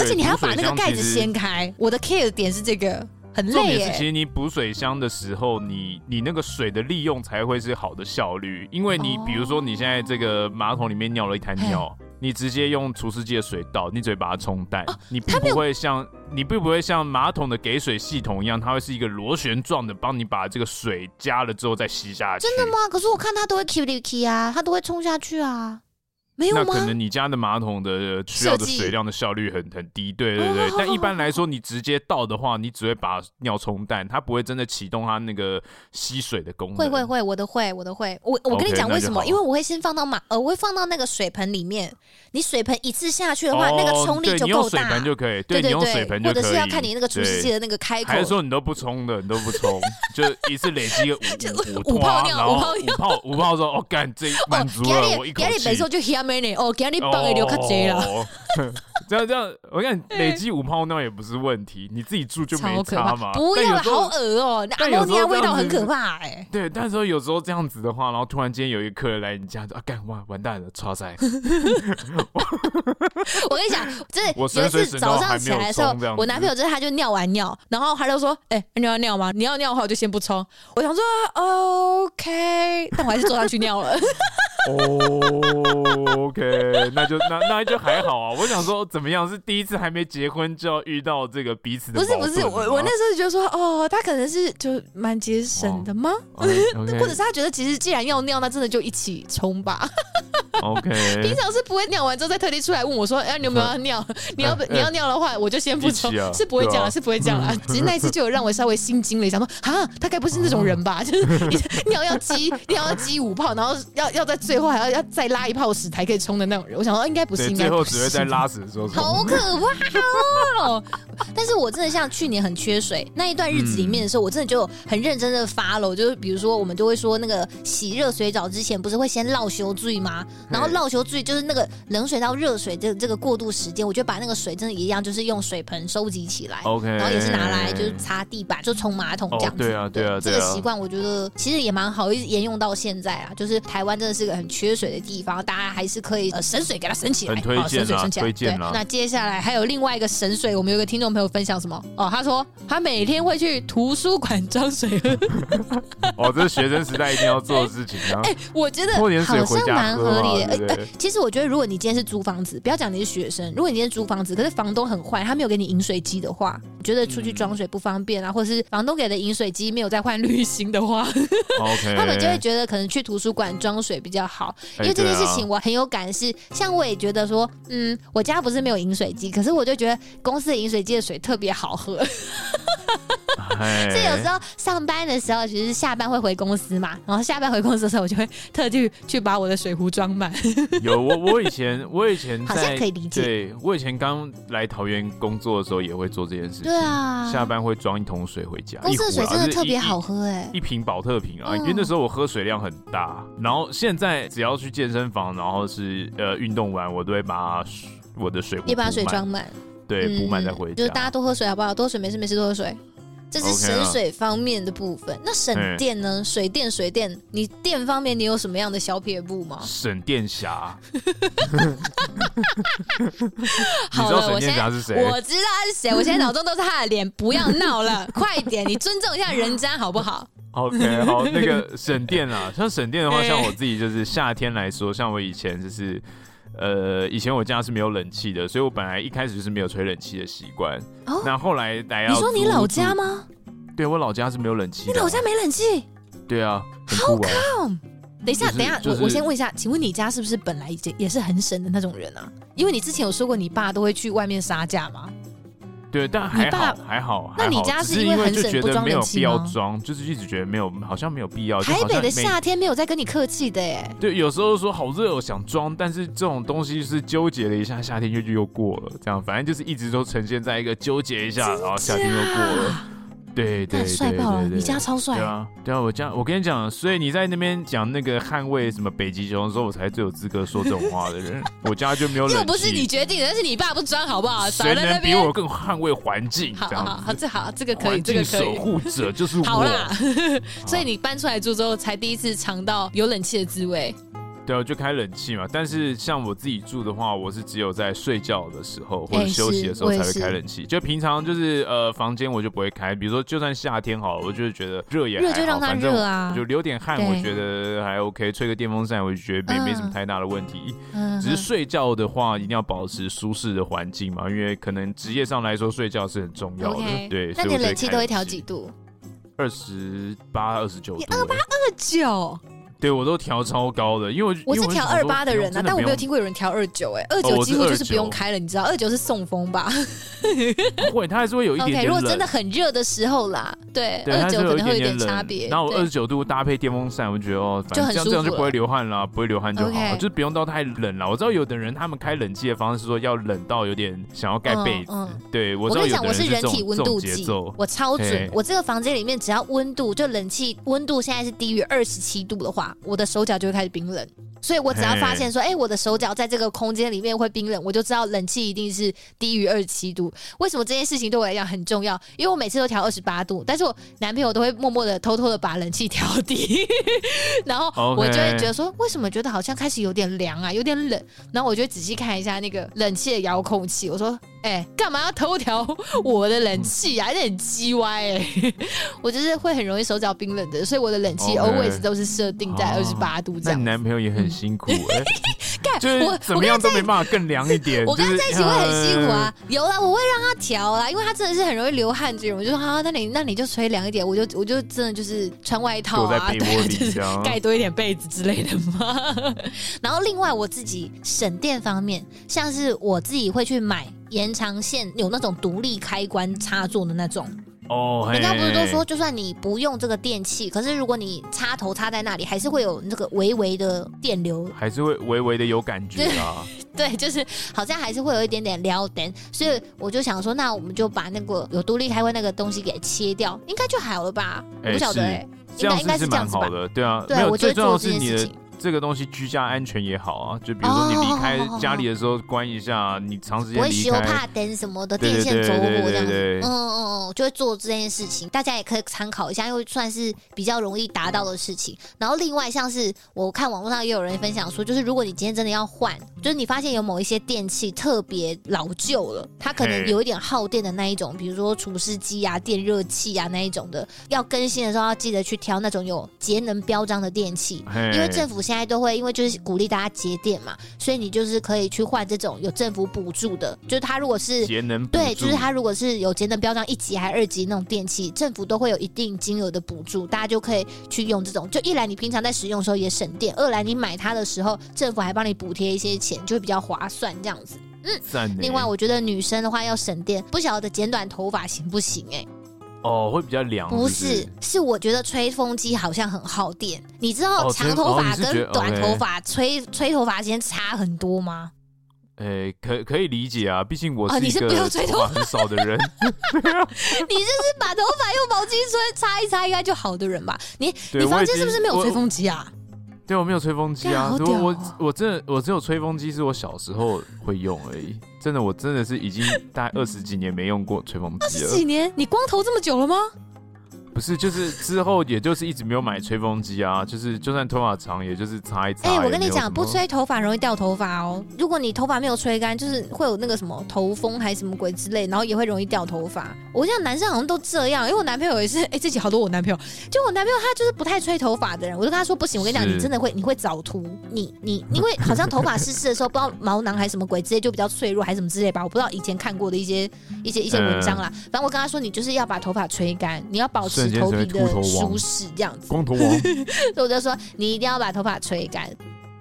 而且你还要把那个盖子掀开，我的 care 点是这个，很累耶。其实你补水箱的时候，你你那个水的利用才会是好的效率，因为你比如说你现在这个马桶里面尿了一滩尿，你直接用除湿机的水倒，你只会把它冲淡，你并不会像你并不会像马桶的给水系统一样，它会是一个螺旋状的帮你把这个水加了之后再吸下去。真的吗？可是我看它都会 keep it keep 啊，它都会冲下去啊。没有吗？那可能你家的马桶的需要的水量的效率很很低，对对对。但一般来说，你直接倒的话，你只会把尿冲淡，它不会真的启动它那个吸水的功能。会会会，我的会，我的会。我我跟你讲为什么？因为我会先放到马，呃，我会放到那个水盆里面。你水盆一次下去的话，那个冲力就够大。你用水盆就可以，对，你用水盆就可以。或者是要看你那个除湿机的那个开口。还是说你都不冲的，你都不冲，就一次累积个五 五泡尿，五泡五泡五泡说哦干，这满足了我一口气。哦，给你。帮你留卡贼了，这样这样，我看累积五泡尿也不是问题，你自己住就没差嘛。不要，好恶哦，那阿摩尼亚味道很可怕哎。对，但是有时候这样子的话，然后突然间有一个客人来你家，啊干完完蛋了，超塞。我跟你讲，真的，有一次早上起来的时候，我男朋友就是他就尿完尿，然后他就说，哎，你要尿吗？你要尿的话，我就先不冲。我想说 OK，但我还是坐上去尿了。哦，OK，那就那那就还好啊。我想说，怎么样是第一次还没结婚就要遇到这个彼此的？不是不是，我我那时候就说，哦，他可能是就蛮节省的吗？哦 okay. 或者是他觉得其实既然要尿，那真的就一起冲吧。OK，平常是不会尿完之后再特地出来问我说，哎，你有没有 要尿？你要不你要尿的话，我就先不冲，是不会讲了，是不会讲了。只是那一次就有让我稍微心惊了一下，说啊，他该不是那种人吧？就是尿要积尿要积五泡，然后要要在最后还要要再拉一泡屎才可以冲的那种人。我想说应该不是。最后只会在拉屎的时候。好可怕哦！但是我真的像去年很缺水那一段日子里面的时候，我真的就很认真的 follow，就是比如说我们就会说那个洗热水澡之前不是会先烙烧水吗？然后绕球注意就是那个冷水到热水的这个过渡时间，我觉得把那个水真的一样，就是用水盆收集起来，OK，然后也是拿来就是擦地板，就冲马桶这样子。对啊，对啊，这个习惯我觉得其实也蛮好，一直沿用到现在啊。就是台湾真的是个很缺水的地方，大家还是可以呃省水给它省起来，很推荐啊，省水省起来。推荐啊。那接下来还有另外一个省水，我们有个听众朋友分享什么？哦，他说他每天会去图书馆装水喝。哦，这是学生时代一定要做的事情啊！哎，我觉得好像蛮合理的。哎，其实我觉得，如果你今天是租房子，不要讲你是学生，如果你今天租房子，可是房东很坏，他没有给你饮水机的话，你觉得出去装水不方便啊，嗯、或者是房东给的饮水机没有再换滤芯的话 他们就会觉得可能去图书馆装水比较好。因为这件事情我很有感，是像我也觉得说，嗯，我家不是没有饮水机，可是我就觉得公司的饮水机的水特别好喝。所以有时候上班的时候，其实下班会回公司嘛，然后下班回公司的时候，我就会特地去把我的水壶装满。有我，我以前 我以前好像可以理解。对，我以前刚来桃园工作的时候，也会做这件事情。对啊，下班会装一桶水回家。公司的水真的特别好喝哎，一瓶保特瓶啊，因为那时候我喝水量很大。然后现在只要去健身房，然后是呃运动完，我都会把我的水壶也把水装满，对，补满再回家。就是大家多喝水好不好？多喝水没事没事，多喝水。这是省水方面的部分，那省电呢？水电水电，你电方面你有什么样的小撇步吗？省电侠。好了，我现在我知道他是谁，我现在脑中都是他的脸，不要闹了，快点，你尊重一下人家好不好？OK，好，那个省电啊，像省电的话，像我自己就是夏天来说，像我以前就是。呃，以前我家是没有冷气的，所以我本来一开始就是没有吹冷气的习惯。哦，那后来来要，你说你老家吗？对，我老家是没有冷气。你老家没冷气？对啊。How come？等一下，等一下，我我先问一下，请问你家是不是本来也也是很省的那种人啊？因为你之前有说过，你爸都会去外面杀价吗？对，但还好，还好。那你家是因为很省，不装？没有必要装，就是一直觉得没有，好像没有必要。台北的夏天没有在跟你客气的耶。对，有时候说好热，我想装，但是这种东西是纠结了一下，夏天又就又过了，这样反正就是一直都呈现在一个纠结一下，然后夏天又过了。对对，帅爆了！你家超帅。对啊，对啊，我家我跟你讲，所以你在那边讲那个捍卫什么北极熊的时候，我才最有资格说这种话的人。我家就没有。又不是你决定的，但是你爸不装好不好？谁能比我更捍卫环境？好好好，这好，这个可以，这个可以。守护者就是我。好 啦，所以你搬出来住之后，才第一次尝到有冷气的滋味。对啊，就开冷气嘛。但是像我自己住的话，我是只有在睡觉的时候或者休息的时候才会开冷气。就平常就是呃房间我就不会开。比如说就算夏天好了，我就是觉得热也还好，热就让它热啊，就流点汗，我觉得还 OK。吹个电风扇，我就觉得没没什么太大的问题。只是睡觉的话，一定要保持舒适的环境嘛，因为可能职业上来说睡觉是很重要的。对，那你冷气都会调几度？二十八、二十九度。二八二九。对，我都调超高的，因为我我是调二八的人啊，但我没有听过有人调二九，哎，二九几乎就是不用开了，你知道，二九是送风吧？不会，它还是会有一点点冷。如果真的很热的时候啦，对，二九可能会有点差别。然后二十九度搭配电风扇，我觉得哦，反正这样这样就不会流汗啦，不会流汗就好，就是不用到太冷了。我知道有的人他们开冷气的方式是说要冷到有点想要盖被子，对，我跟你讲，我是人体温度计，我超准，我这个房间里面只要温度就冷气温度现在是低于二十七度的话，我的手脚就会开始冰冷。所以我只要发现说，哎、我的手脚在这个空间里面会冰冷，我就知道冷气一定是低于二十七度。为什么这件事情对我来讲很重要？因为我每次都调二十八度，但是我男朋友都会默默的、偷偷的把冷气调低，然后我就会觉得说，为什么觉得好像开始有点凉啊，有点冷？然后我就仔细看一下那个冷气的遥控器，我说，哎、欸，干嘛要偷调我的冷气啊？有点鸡歪哎、欸！我就是会很容易手脚冰冷的，所以我的冷气 always 都是设定在二十八度这样。那你男朋友也很。辛苦哎，就是 怎么样都没办法更凉一点。我跟他在一起会很辛苦啊，有啦，我会让他调啦，因为他真的是很容易流汗这种。我就说好，那你那你就吹凉一点，我就我就真的就是穿外套啊，对，就是盖多一点被子之类的嘛。然后另外我自己省电方面，像是我自己会去买延长线，有那种独立开关插座的那种。哦，人家不是都说，就算你不用这个电器，可是如果你插头插在那里，还是会有那个微微的电流，还是会微微的有感觉啊。对，就是好像还是会有一点点撩电，所以我就想说，那我们就把那个有独立开关那个东西给切掉，应该就好了吧？不晓得哎，应该应该是这样子吧？对啊，对，我觉得最重要是你的。这个东西居家安全也好啊。就比如说你离开家里的时候关一下，你长时间离开，不会修怕灯什么的，电线走火这样子。嗯嗯嗯，就会做这件事情，大家也可以参考一下，因为算是比较容易达到的事情。然后另外像是我看网络上也有人分享说，就是如果你今天真的要换，就是你发现有某一些电器特别老旧了，它可能有一点耗电的那一种，比如说除湿机啊、电热器啊那一种的，要更新的时候要记得去挑那种有节能标章的电器，因为政府现在都会因为就是鼓励大家节电嘛，所以你就是可以去换这种有政府补助的，就是它如果是节能对，就是它如果是有节能标章一级还是二级那种电器，政府都会有一定金额的补助，大家就可以去用这种。就一来你平常在使用的时候也省电，二来你买它的时候政府还帮你补贴一些钱，就会比较划算这样子。嗯，另外我觉得女生的话要省电，不晓得剪短头发行不行？欸？哎，哦，会比较凉。不是，是我觉得吹风机好像很耗电。你知道长头发跟短头发吹吹头发时间差很多吗？诶、欸，可可以理解啊，毕竟我是你是不用吹头发很少的人。你就是把头发用毛巾吹擦一擦应该就好的人吧？你你房间是不是没有吹风机啊？对，我没有吹风机啊！我我我真的我只有吹风机是我小时候会用而已。真的，我真的是已经大概二十几年没用过吹风机了。二十几年？你光头这么久了吗？不是，就是之后，也就是一直没有买吹风机啊。就是就算头发长，也就是擦一擦。哎、欸，我跟你讲，不吹头发容易掉头发哦。如果你头发没有吹干，就是会有那个什么头风还是什么鬼之类，然后也会容易掉头发。我想男生好像都这样，因为我男朋友也是。哎、欸，这集好多我男朋友，就我男朋友他就是不太吹头发的人。我就跟他说不行，我跟你讲，你真的会你会早秃。你你因为好像头发湿湿的时候，不知道毛囊还是什么鬼之类，就比较脆弱还是什么之类吧。我不知道以前看过的一些一些一些文章啦。嗯、反正我跟他说，你就是要把头发吹干，你要保持头皮的。舒适这样子，光头王，所以我就说你一定要把头发吹干。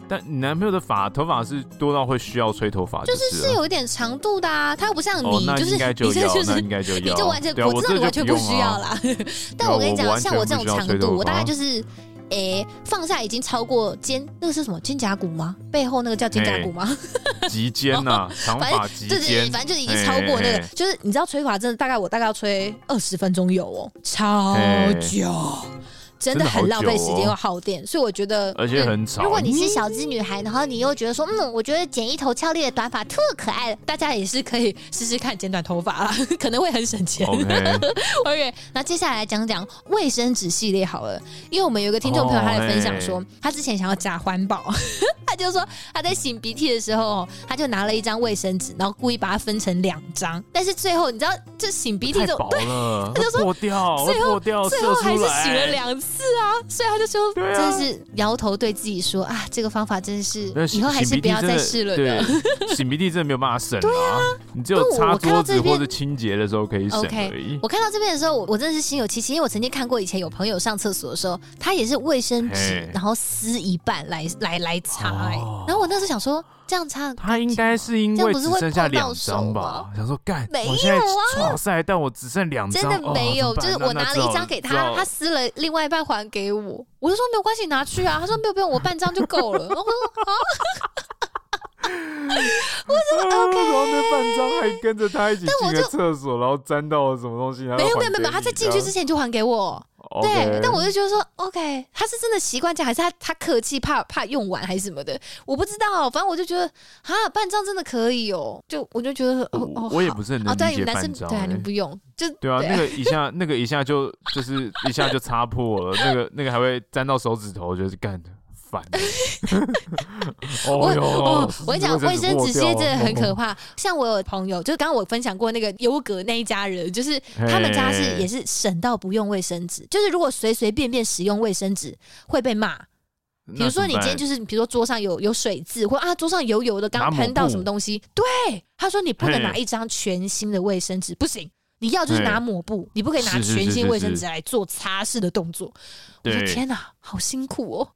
但你男朋友的发头发是多到会需要吹头发，就是是有一点长度的啊，他又不像你，哦、就是你这就是应该就你就完全 我知道你完全不需要啦。但我跟你讲，像我这种长度，我大概就是。哎、欸，放下已经超过肩，那个是什么肩胛骨吗？背后那个叫肩胛骨吗？及肩呐，长发及肩，对对，反正就是已经超过那个，就是你知道吹法真的大概我大概要吹二十分钟有哦，超久。真的很浪费时间又耗电，所以我觉得，而且很吵。如果你是小资女孩，然后你又觉得说，嗯，我觉得剪一头俏丽的短发特可爱，大家也是可以试试看剪短头发啦，可能会很省钱。OK，那接下来讲讲卫生纸系列好了，因为我们有个听众朋友他在分享说，他之前想要假环保，他就说他在擤鼻涕的时候，他就拿了一张卫生纸，然后故意把它分成两张，但是最后你知道，这擤鼻涕就对，他就说破掉，最后掉最后还是擤了两次。是啊，所以他就说，真的是摇头对自己说啊，这个方法真的是以后还是不要再试了对。擤鼻涕真的没有办法省啊，对啊，你只有擦桌子或者清洁的时候可以省而已。我看到这边的时候，我我真的是心有戚戚，因为我曾经看过以前有朋友上厕所的时候，他也是卫生纸，然后撕一半来来来擦，欸，然后我那时候想说。这样唱，他应该是因为只剩下两张吧？想说干，没有啊，哇塞！但我只剩两张，真的没有。就是我拿了一张给他，他撕了另外一半还给我。我就说没有关系，拿去啊。他说没有不用，我半张就够了。我说啊，我说 OK。然后那半张还跟着他一起进了厕所，然后沾到了什么东西？没有没有没有，他在进去之前就还给我。对.但我就觉得说，OK，他是真的习惯这样，还是他他客气，怕怕用完还是什么的？我不知道，反正我就觉得啊，半张真的可以哦，就我就觉得哦哦，我也不是很能理解半张，对啊，你不用就对啊，对 啊，那个一下那个一下就就是一下就擦破了，那个那个还会沾到手指头，就是干的。我我我跟你讲，卫生纸现在真的很可怕。像我有朋友，就是刚刚我分享过那个优格那一家人，就是他们家是也是省到不用卫生纸，就是如果随随便便使用卫生纸会被骂。比如说你今天就是，比如说桌上有有水渍，或啊桌上油油的，刚喷到什么东西，对，他说你不能拿一张全新的卫生纸，不行，你要就是拿抹布，你不可以拿全新卫生纸来做擦拭的动作。我说天哪，好辛苦哦。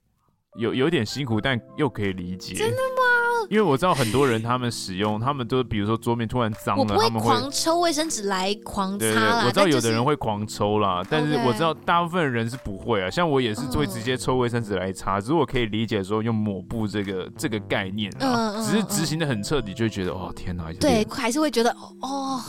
有有点辛苦，但又可以理解。真的吗？因为我知道很多人他们使用，他们都比如说桌面突然脏了，他们会狂抽卫生纸来狂擦啦。我知道有的人会狂抽啦，但是我知道大部分人是不会啊。像我也是会直接抽卫生纸来擦，只是我可以理解说用抹布这个这个概念啊，只是执行的很彻底，就会觉得哦天哪，对，还是会觉得哦，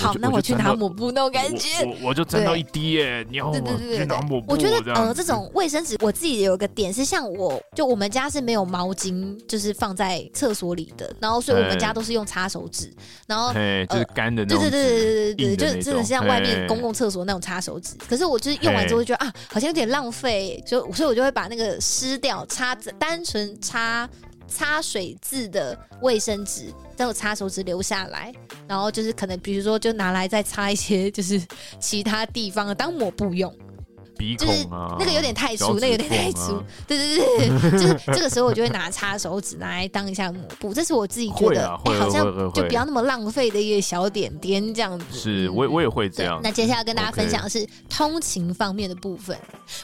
好，那我去拿抹布那种感觉，我我就沾到一滴耶，你要对对对对拿抹布，我觉得呃这种卫生纸我自己有个点是像我就我们家是没有毛巾，就是放在厕所里的，然后所以我们家都是用擦手纸，然后就是干的那种，对对对对对对，就真的是像外面公共厕所那种擦手纸。可是我就是用完之后就觉得啊，好像有点浪费，就所以我就会把那个湿掉擦单纯擦擦水渍的卫生纸，再有擦手纸留下来，然后就是可能比如说就拿来再擦一些就是其他地方当抹布用。鼻孔啊，那个有点太粗，那个有点太粗。对对对，就是这个时候我就会拿擦手指拿来当一下抹布，这是我自己觉得好像就不要那么浪费的一个小点点这样子。是，我我也会这样。那接下来跟大家分享的是通勤方面的部分。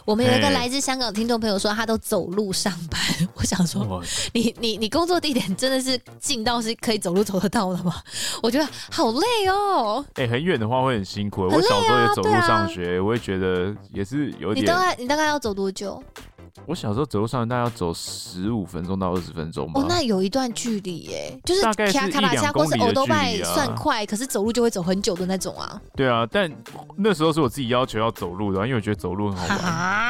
我们有一个来自香港的听众朋友说，他都走路上班。我想说，你你你工作地点真的是近到是可以走路走得到的吗？我觉得好累哦。哎，很远的话会很辛苦。我小时候也走路上学，我也觉得也是。你大概你大概要走多久？我小时候走路上大概要走十五分钟到二十分钟吧。哦，那有一段距离耶，就是大概是一两公里的距离啊。算快，可是走路就会走很久的那种啊。对啊，但那时候是我自己要求要走路的，因为我觉得走路很好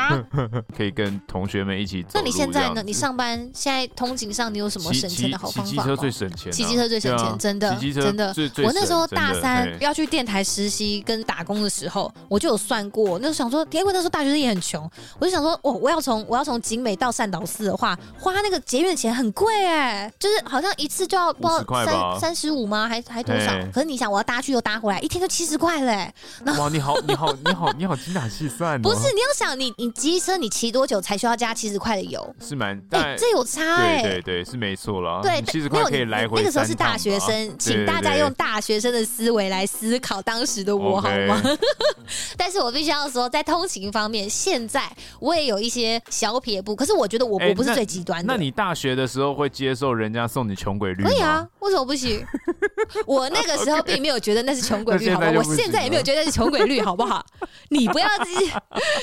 玩，可以跟同学们一起走。那你现在呢？你上班现在通勤上，你有什么省钱的好方法？骑机车最省钱，骑机车最省钱，真的，真的。我那时候大三要去电台实习跟打工的时候，我就有算过。那时候想说，因为那时候大学生也很穷，我就想说，我我要从我要从景美到。善导寺的话，花那个捷运的钱很贵哎，就是好像一次就要不知道三三十五吗？还还多少？可是你想，我要搭去又搭回来，一天就七十块嘞。哇，你好，你好，你好，你好，精打细算。不是，你要想，你你机车你骑多久才需要加七十块的油？是蛮，哎，这有差哎。对对，是没错了。对，七十块可以来回。那个时候是大学生，请大家用大学生的思维来思考当时的我好吗？但是我必须要说，在通勤方面，现在我也有一些小撇步。可是我觉得我我不是最。极端的。那你大学的时候会接受人家送你穷鬼绿？可以啊，为什么不行？我那个时候并没有觉得那是穷鬼绿，好吧？我现在也没有觉得那是穷鬼绿，好不好？你不要自己，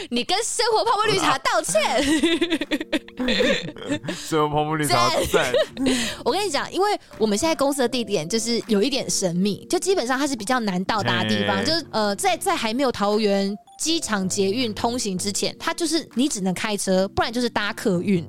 你跟生活泡沫绿茶道歉。生活泡沫绿茶在。我跟你讲，因为我们现在公司的地点就是有一点神秘，就基本上它是比较难到达的地方，就是呃，在在还没有桃园机场捷运通行之前，它就是你只能开车，不然就是搭客运。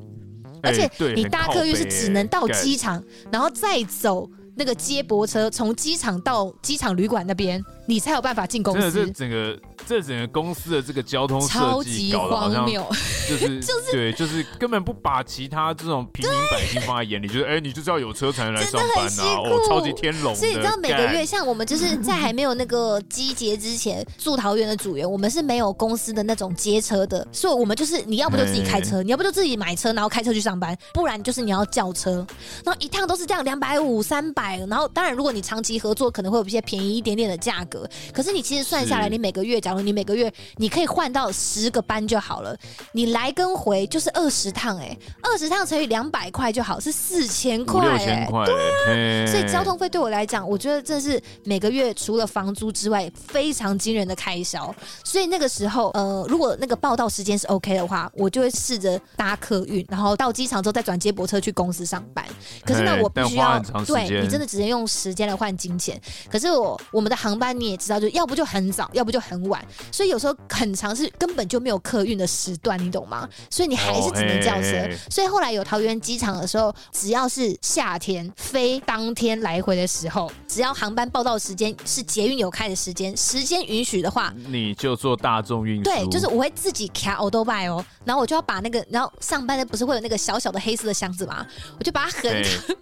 而且你搭客运是只能到机场，然后再走那个接驳车，从机场到机场旅馆那边，你才有办法进公司。这整个。这整个公司的这个交通设计搞得好像就是 就是对，就是根本不把其他这种平民百姓放在眼里，就是哎，你就是要有车才能来上班呐，哦，超级天龙。所以你知道每个月，像我们就是在还没有那个机捷之前，住桃园的组员，我们是没有公司的那种接车的，所以我们就是你要不就自己开车，你要不就自己买车，然后开车去上班，不然就是你要叫车，然后一趟都是这样两百五、三百，然后当然如果你长期合作，可能会有一些便宜一点点的价格，可是你其实算下来，你每个月假如你每个月你可以换到十个班就好了，你来跟回就是二十趟哎，二十趟乘以两百块就好，是四千块哎，对啊，所以交通费对我来讲，我觉得这是每个月除了房租之外非常惊人的开销。所以那个时候，呃，如果那个报到时间是 OK 的话，我就会试着搭客运，然后到机场之后再转接驳车去公司上班。可是那，我必须要对你真的只能用时间来换金钱。可是我我们的航班你也知道，就要不就很早，要不就很晚，所以有时候。很长是根本就没有客运的时段，你懂吗？所以你还是只能叫车。Oh. 所以后来有桃园机场的时候，只要是夏天飞当天来回的时候，只要航班报到时间是捷运有开的时间，时间允许的话，你就坐大众运输。对，就是我会自己开欧兜拜哦，然后我就要把那个，然后上班的不是会有那个小小的黑色的箱子吗？我就把它横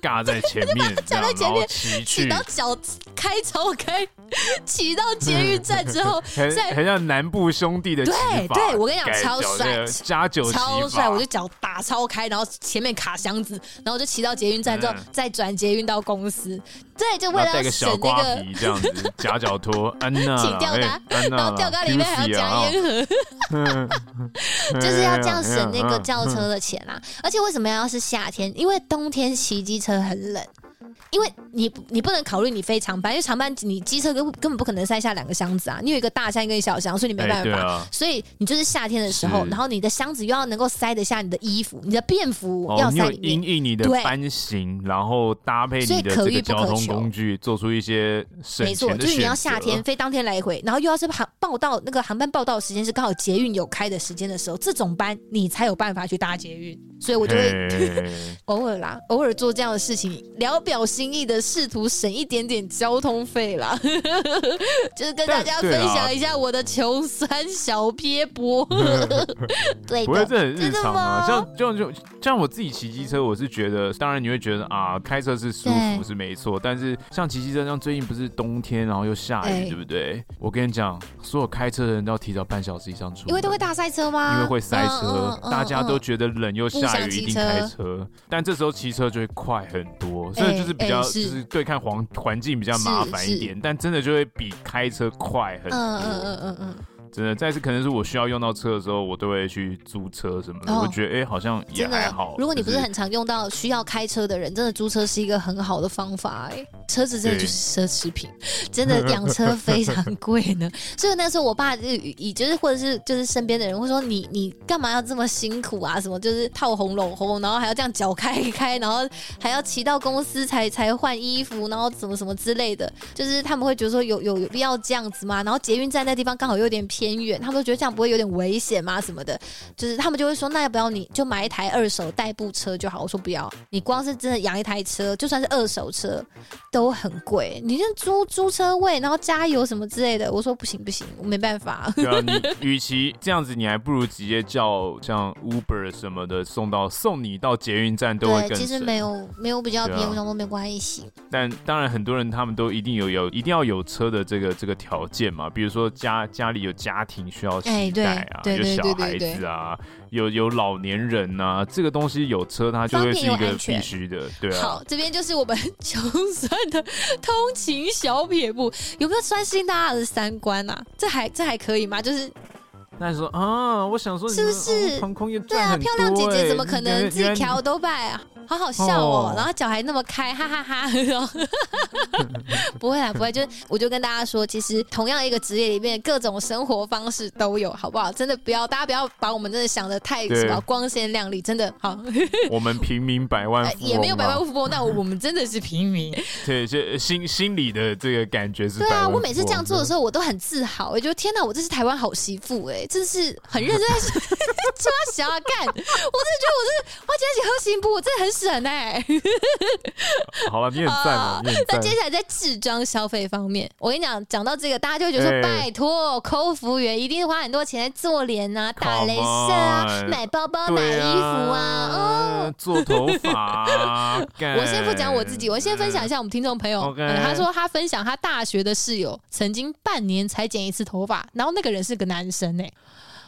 挂在前面，夹在前面，骑到脚开超开，骑到捷运站之后，很很像南部兄弟的。对对，我跟你讲，超帅，加九超帅，我就脚打超开，然后前面卡箱子，然后就骑到捷运站之后，再转捷运到公司。对，就为了省那个这样子 夹脚托，安娜，请吊嘎，然后吊嘎里面还要加烟盒，就是要这样省那个轿车的钱啦。而且为什么要是夏天？因为冬天骑机车很冷。因为你你不能考虑你飞长班，因为长班你机车根根本不可能塞下两个箱子啊，你有一个大箱一个小箱，所以你没办法。所以你就是夏天的时候，然后你的箱子又要能够塞得下你的衣服，你的便服要塞里面。因应你的班型，对然后搭配你的这个交通工具，做出一些。没错，就是你要夏天飞当天来回，然后又要是航报到那个航班报到时间是刚好捷运有开的时间的时候，这种班你才有办法去搭捷运。所以我就会 偶尔啦，偶尔做这样的事情，聊表心意的试图省一点点交通费啦，就是跟大家分享一下我的穷酸小撇步。对，不会这很日常啊，像就就像我自己骑机车，我是觉得，当然你会觉得啊，开车是舒服是没错，但是像骑机车，像最近不是冬天，然后又下雨，欸、对不对？我跟你讲，所有开车的人都要提早半小时以上出门，因为都会大塞车吗？因为会塞车，嗯嗯、大家都觉得冷又下。下雨一定开车，但这时候骑车就会快很多，所以就是比较就是对抗环环境比较麻烦一点，但真的就会比开车快很多。嗯嗯嗯嗯嗯。真的，再次可能是我需要用到车的时候，我都会去租车什么的。哦、我觉得哎、欸，好像也还好。如果你不是很常用到需要开车的人，真的租车是一个很好的方法。哎，车子真的就是奢侈品，真的 养车非常贵呢。所以那时候我爸就以就是或者是就是身边的人会说你你干嘛要这么辛苦啊？什么就是套红龙红，然后还要这样脚开开，然后还要骑到公司才才换衣服，然后什么什么之类的。就是他们会觉得说有有有必要这样子吗？然后捷运站那地方刚好有点偏。偏远，他们都觉得这样不会有点危险吗？什么的，就是他们就会说，那要不要你就买一台二手代步车就好？我说不要，你光是真的养一台车，就算是二手车都很贵。你就租租车位，然后加油什么之类的，我说不行不行，我没办法。对啊，你与其这样子，你还不如直接叫像 Uber 什么的送到送你到捷运站都会更。其实没有没有比较便宜，都没关系。但当然，很多人他们都一定有有一定要有车的这个这个条件嘛，比如说家家里有家。家庭需要携带啊，有小孩子啊，有有老年人啊，这个东西有车，它就会是一个必须的，对啊。好，这边就是我们穷酸的通勤小撇步，有没有刷新大家的三观啊？这还这还可以吗？就是。那你说啊，我想说，是不是？对啊，漂亮姐姐怎么可能自己调都拜啊？好好笑哦，然后脚还那么开，哈哈哈。不会啊，不会，就是我就跟大家说，其实同样一个职业里面，各种生活方式都有，好不好？真的不要，大家不要把我们真的想的太什么光鲜亮丽，真的好。我们平民百万富翁也没有百万富翁，那我们真的是平民。对，就心心里的这个感觉是。对啊，我每次这样做的时候，我都很自豪，我觉得天哪，我这是台湾好媳妇哎。真是很认真在抓小啊干，我真的觉得我这花钱请喝行不？我真的很省哎。好了，你很赞啊？那接下来在智装消费方面，我跟你讲，讲到这个，大家就会觉得说，拜托，抠服务员一定花很多钱在做脸啊、打镭射啊、买包包、买衣服啊、哦，做头发。我先不讲我自己，我先分享一下我们听众朋友。他说他分享他大学的室友曾经半年才剪一次头发，然后那个人是个男生哎。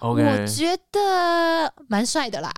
我觉得蛮帅的啦，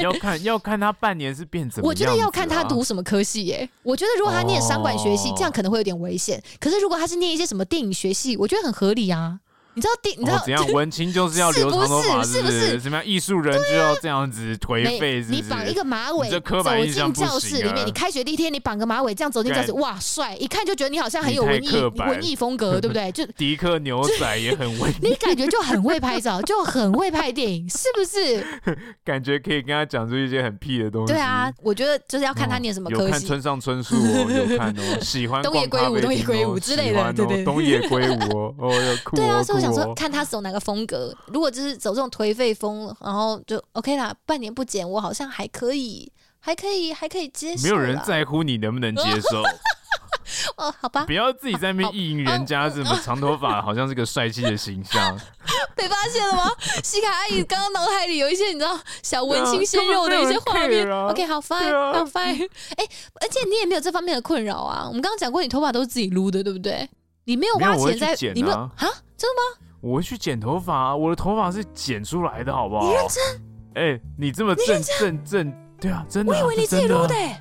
要看要看他半年是变怎么。我觉得要看他读什么科系耶，欸。我觉得如果他念商管学系，这样可能会有点危险。可是如果他是念一些什么电影学系，我觉得很合理啊。你知道第？你知道怎样？文青就是要留长头发，是不是？怎么样？艺术人就要这样子颓废？你绑一个马尾，走进教室里面，你开学第一天，你绑个马尾，这样走进教室，哇，帅！一看就觉得你好像很有文艺文艺风格，对不对？就 迪克牛仔也很文艺，你感觉就很会拍照，就很会拍电影，是不是？感觉可以跟他讲出一些很屁的东西。对啊，我觉得就是要看他念什么科系。有看村上春树哦，有看哦，喜欢东野圭吾、东野圭吾之类的，对对，东野圭吾哦，哦，有酷。对啊，所以我想说，看他走。哪个风格？如果就是走这种颓废风，然后就 OK 啦。半年不剪，我好像还可以，还可以，还可以接受。没有人在乎你能不能接受。哦，好吧。不要自己在那边意淫人家什么长头发，好像是个帅气的形象。被发现了吗？西卡阿姨刚刚脑海里有一些你知道小文青鲜肉的一些画面。啊、OK，好 fine，好、啊、fine。哎、欸，而且你也没有这方面的困扰啊。我们刚刚讲过，你头发都是自己撸的，对不对？你没有花钱在，没啊、你没有啊？真的吗？我会去剪头发，我的头发是剪出来的，好不好？你认真？哎、欸，你这么正正正，对啊，真的。我以为你自己撸的、欸。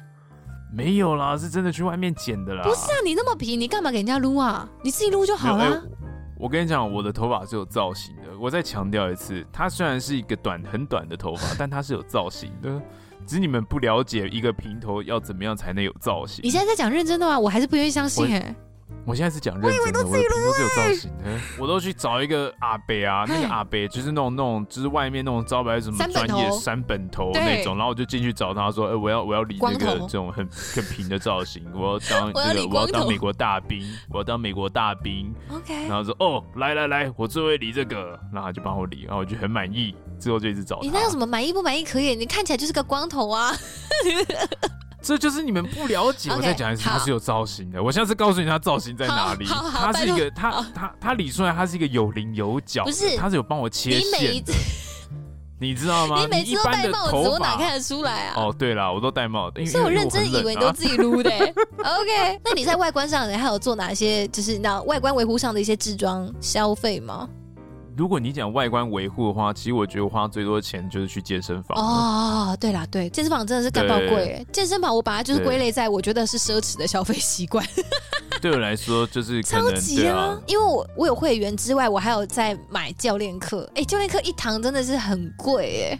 没有啦，是真的去外面剪的啦。不是啊，你那么皮，你干嘛给人家撸啊？你自己撸就好啦、欸。我跟你讲，我的头发是有造型的。我再强调一次，它虽然是一个短很短的头发，但它是有造型的。只是你们不了解一个平头要怎么样才能有造型。你现在在讲认真的吗？我还是不愿意相信哎、欸。我现在是讲认真的，我都是有造型的。我都去找一个阿北啊，那个阿北就是那种那种，就是外面那种招牌什么专业三本头那种，然后我就进去找他说，哎，我要我要理这个这种很很平的造型，我要当这个我要当美国大兵，我要当美国大兵。OK，然后说哦，来来来，我最会理这个，然后他就帮我理，然后我就很满意，之后就一直找他。你那有什么满意不满意？可以，你看起来就是个光头啊。这就是你们不了解。我再讲一次，他是有造型的。我下次告诉你他造型在哪里。他是一个，他他他理出来，他是一个有棱有角。不是，他是有帮我切线的。你，你知道吗？你每次都戴帽子，我哪看得出来啊？哦，对了，我都戴帽子。所以我认真以为你都自己撸的。OK，那你在外观上，你还有做哪些？就是那外观维护上的一些置装消费吗？如果你讲外观维护的话，其实我觉得我花最多的钱就是去健身房。哦，对啦，对，健身房真的是干到贵。健身房我把它就是归类在我觉得是奢侈的消费习惯。对我来说就是超级啊，啊因为我我有会员之外，我还有在买教练课。哎，教练课一堂真的是很贵哎，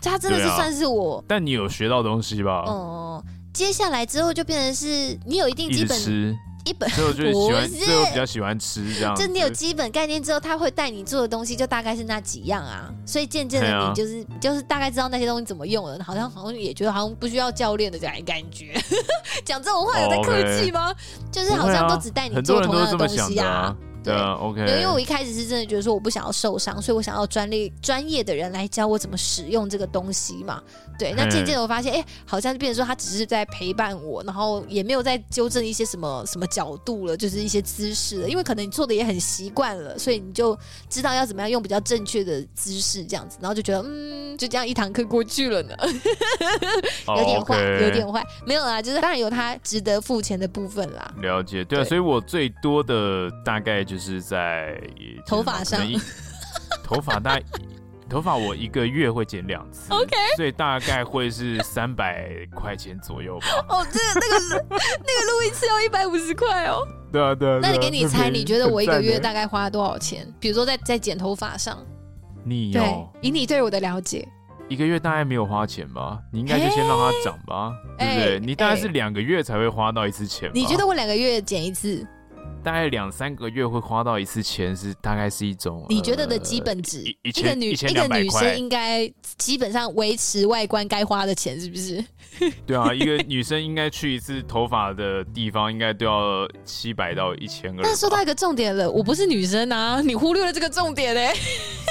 它真的是算是我。但你有学到东西吧？哦、嗯，接下来之后就变成是你有一定基本。一本所以我就喜欢，所以我比较喜欢吃这样。就你有基本概念之后，他会带你做的东西就大概是那几样啊。所以渐渐的，你就是、啊、就是大概知道那些东西怎么用了，好像好像也觉得好像不需要教练的这样感觉。讲这种话有在客气吗？Oh, okay. 就是好像都只带你做同样的东西啊。对啊，OK。因为我一开始是真的觉得说我不想要受伤，所以我想要专利专业的人来教我怎么使用这个东西嘛。对，那渐渐的我发现，哎、欸，好像就变成说他只是在陪伴我，然后也没有在纠正一些什么什么角度了，就是一些姿势了。因为可能你做的也很习惯了，所以你就知道要怎么样用比较正确的姿势这样子，然后就觉得，嗯，就这样一堂课过去了呢。有点坏，oh, 有点坏，没有啦，就是当然有他值得付钱的部分啦。了解，对啊，对所以我最多的大概就。就是在头发上，头发大概头发我一个月会剪两次，OK，所以大概会是三百块钱左右吧。哦，这个那个 那个录一次要一百五十块哦。对啊，对啊。那你给你猜，你觉得我一个月大概花多少钱？比如说在在剪头发上，你有对，以你对我的了解，一个月大概没有花钱吧？你应该就先让它长吧，欸、对不对？你大概是两个月才会花到一次钱。你觉得我两个月剪一次？大概两三个月会花到一次钱，是大概是一种你觉得的基本值。一个女一个女生应该基本上维持外观该花的钱，是不是？对啊，一个女生应该去一次头发的地方，应该都要七百到一千个。但说到一个重点了，我不是女生啊，你忽略了这个重点嘞。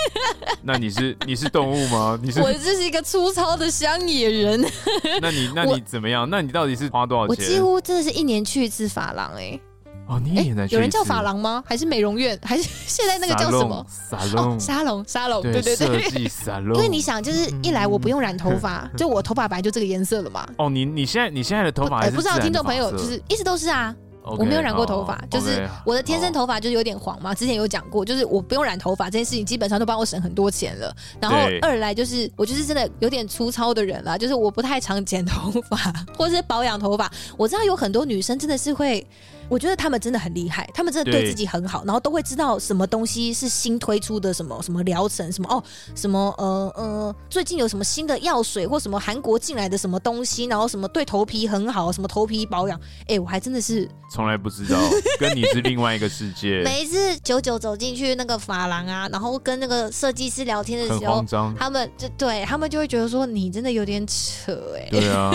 那你是你是动物吗？你是我这是一个粗糙的乡野人。那你那你怎么样？那你到底是花多少钱？我几乎真的是一年去一次发廊哎、欸。哦，你也在、欸、有人叫发廊吗？还是美容院？还是现在那个叫什么？沙龙，沙龙，沙龙，对对对，设计沙龙。因为你想，就是一来我不用染头发，嗯、就我头发本来就这个颜色了嘛。哦，你你现在你现在的头发，我不知道听众朋友就是一直都是啊。Okay, 我没有染过头发，就是我的天生头发就是有点黄嘛。之前有讲过，就是我不用染头发这件事情，基本上都帮我省很多钱了。然后二来就是我就是真的有点粗糙的人啦，就是我不太常剪头发 或者是保养头发。我知道有很多女生真的是会。我觉得他们真的很厉害，他们真的对自己很好，然后都会知道什么东西是新推出的，什么什么疗程，什么哦，什么呃呃，最近有什么新的药水或什么韩国进来的什么东西，然后什么对头皮很好，什么头皮保养，哎，我还真的是从来不知道，跟你是另外一个世界。每一次九九走进去那个发廊啊，然后跟那个设计师聊天的时候，他们就对他们就会觉得说你真的有点扯哎、欸。对啊，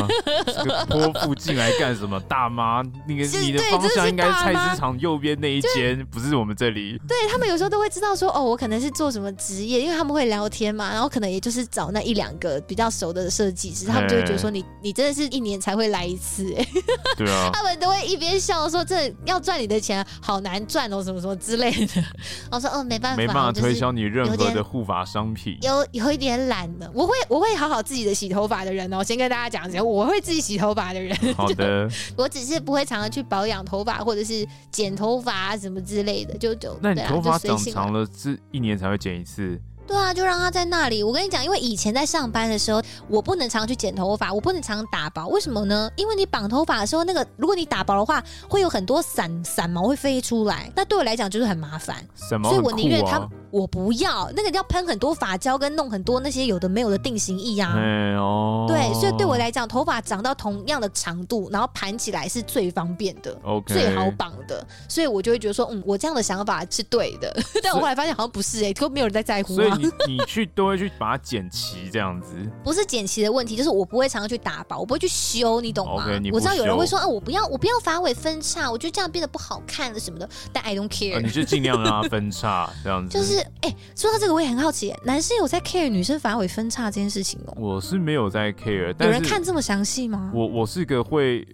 这个泼妇 进来干什么？大妈，那个你的方向。向应该是菜市场右边那一间，不是我们这里。对，他们有时候都会知道说，哦，我可能是做什么职业，因为他们会聊天嘛，然后可能也就是找那一两个比较熟的设计师，他们就会觉得说你，你你真的是一年才会来一次，哎，对啊，他们都会一边笑说，这要赚你的钱好难赚哦，什么什么之类的。我说，哦，没办法，没办法推销你任何的护发商品，有有一点懒的，我会我会好好自己的洗头发的人哦，先跟大家讲一下，我会自己洗头发的人。好的，我只是不会常常去保养头发或者是剪头发啊什么之类的，就就那你头发长长了是一年才会剪一次？对啊，就让他在那里。我跟你讲，因为以前在上班的时候，我不能常常去剪头发，我不能常常打薄。为什么呢？因为你绑头发的时候，那个如果你打薄的话，会有很多散散毛会飞出来，那对我来讲就是很麻烦。所以我宁愿它。我不要那个要喷很多发胶跟弄很多那些有的没有的定型液啊。哎哦。对，所以对我来讲，头发长到同样的长度，然后盘起来是最方便的.最好绑的，所以我就会觉得说，嗯，我这样的想法是对的。但我后来发现好像不是哎、欸，都没有人在在乎。所以你你去都会去把它剪齐这样子。不是剪齐的问题，就是我不会常常去打薄，我不会去修，你懂吗？Okay, 我知道有人会说，啊，我不要，我不要发尾分叉，我觉得这样变得不好看了什么的。但 I don't care，、啊、你就尽量让它分叉这样子。就是哎、欸，说到。这个我也很好奇，男生有在 care 女生发尾分叉这件事情哦？我是没有在 care，有人看这么详细吗？我我是个会，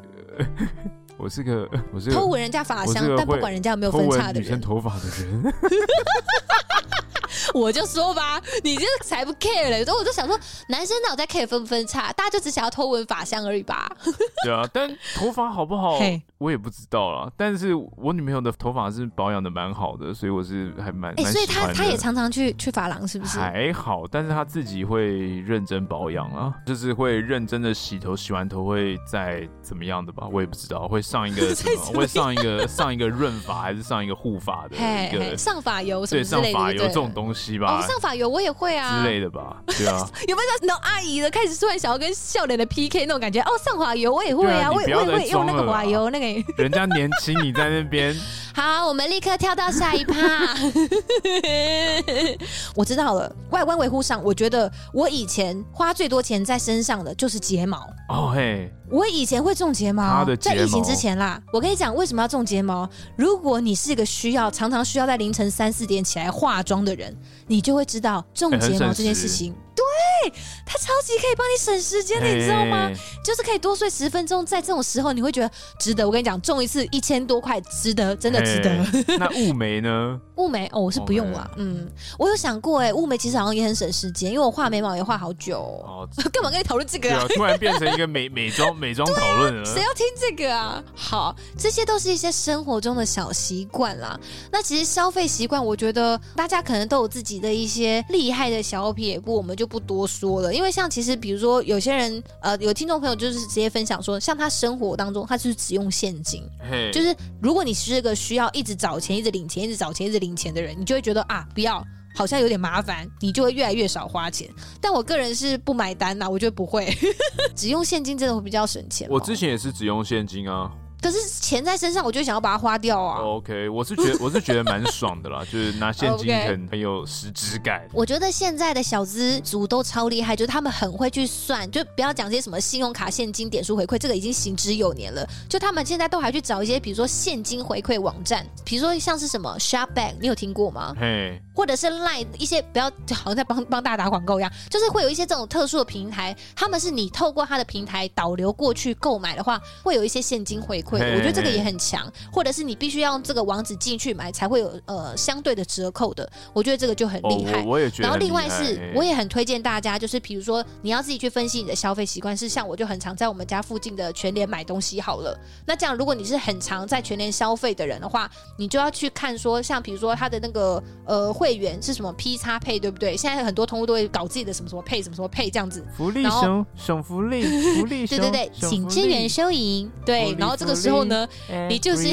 我是个我是个偷闻人家发香，但不管人家有没有分叉的人，女生头发的人。我就说吧，你这才不 care 嘞！所以我就想说，男生哪有在 care 分不分叉？大家就只想要偷闻法香而已吧？对啊，但头发好不好？我也不知道啦，但是我女朋友的头发是保养的蛮好的，所以我是还蛮哎、欸，所以她她也常常去去发廊，是不是？还好，但是她自己会认真保养啊，就是会认真的洗头，洗完头会再怎么样的吧？我也不知道，会上一个什么？会上一个上一个润发，还是上一个护发的一个上发油什么？对，上发油这种东西吧？哦，上法油我也会啊之类的吧？对啊，有没有那种阿姨的开始突然想要跟笑脸的 PK 那种感觉？哦，上法油我也会啊，啊我也我也会用那个瓦油那个。人家年轻，你在那边。好，我们立刻跳到下一趴。我知道了，外观维护上，我觉得我以前花最多钱在身上的就是睫毛。哦嘿，我以前会种睫毛，在疫情之前啦。我跟你讲，为什么要种睫毛？如果你是一个需要常常需要在凌晨三四点起来化妆的人，你就会知道种睫毛这件事情。对，它超级可以帮你省时间的，你知道吗？就是可以多睡十分钟，在这种时候你会觉得值得。我跟你讲，中一次一千多块，值得，真的值得。那雾眉呢？雾眉哦，我是不用了。嗯，我有想过，哎，雾眉其实好像也很省时间，因为我画眉毛也画好久。哦，干嘛跟你讨论这个啊？突然变成一个美美妆美妆讨论了，谁要听这个啊？好，这些都是一些生活中的小习惯啦。那其实消费习惯，我觉得大家可能都有自己的一些厉害的小撇步，我们就不多说了。因为像其实比如说有些人，呃，有听众朋友就是直接分享说，像他生活当中他就是只用现金，就是如果你是个需要一直找钱、一直领钱、一直找钱、一直领钱的人，你就会觉得啊，不要，好像有点麻烦，你就会越来越少花钱。但我个人是不买单呐，我觉得不会，只用现金真的会比较省钱。我之前也是只用现金啊。可是钱在身上，我就想要把它花掉啊。OK，我是觉得 我是觉得蛮爽的啦，就是拿现金很很有实质感。我觉得现在的小资族都超厉害，就是他们很会去算，就不要讲这些什么信用卡、现金、点数回馈，这个已经行之有年了。就他们现在都还去找一些，比如说现金回馈网站，比如说像是什么 Shopback，你有听过吗？嘿。或者是 Line 一些不要好像在帮帮大家打广告一样，就是会有一些这种特殊的平台，他们是你透过他的平台导流过去购买的话，会有一些现金回馈。我觉得这个也很强，或者是你必须要用这个网址进去买才会有呃相对的折扣的，我觉得这个就很厉害。哦、我，我也觉得。然后另外是，我也很推荐大家，就是比如说你要自己去分析你的消费习惯，是像我就很常在我们家附近的全联买东西好了。那这样如果你是很常在全联消费的人的话，你就要去看说，像比如说他的那个呃会员是什么 P 叉配，对不对？现在很多通路都会搞自己的什么什么配，什么什么配这样子。福利熊，省福利，福利 熊。对对对，请支援收银。对，然后这个时候呢。你就是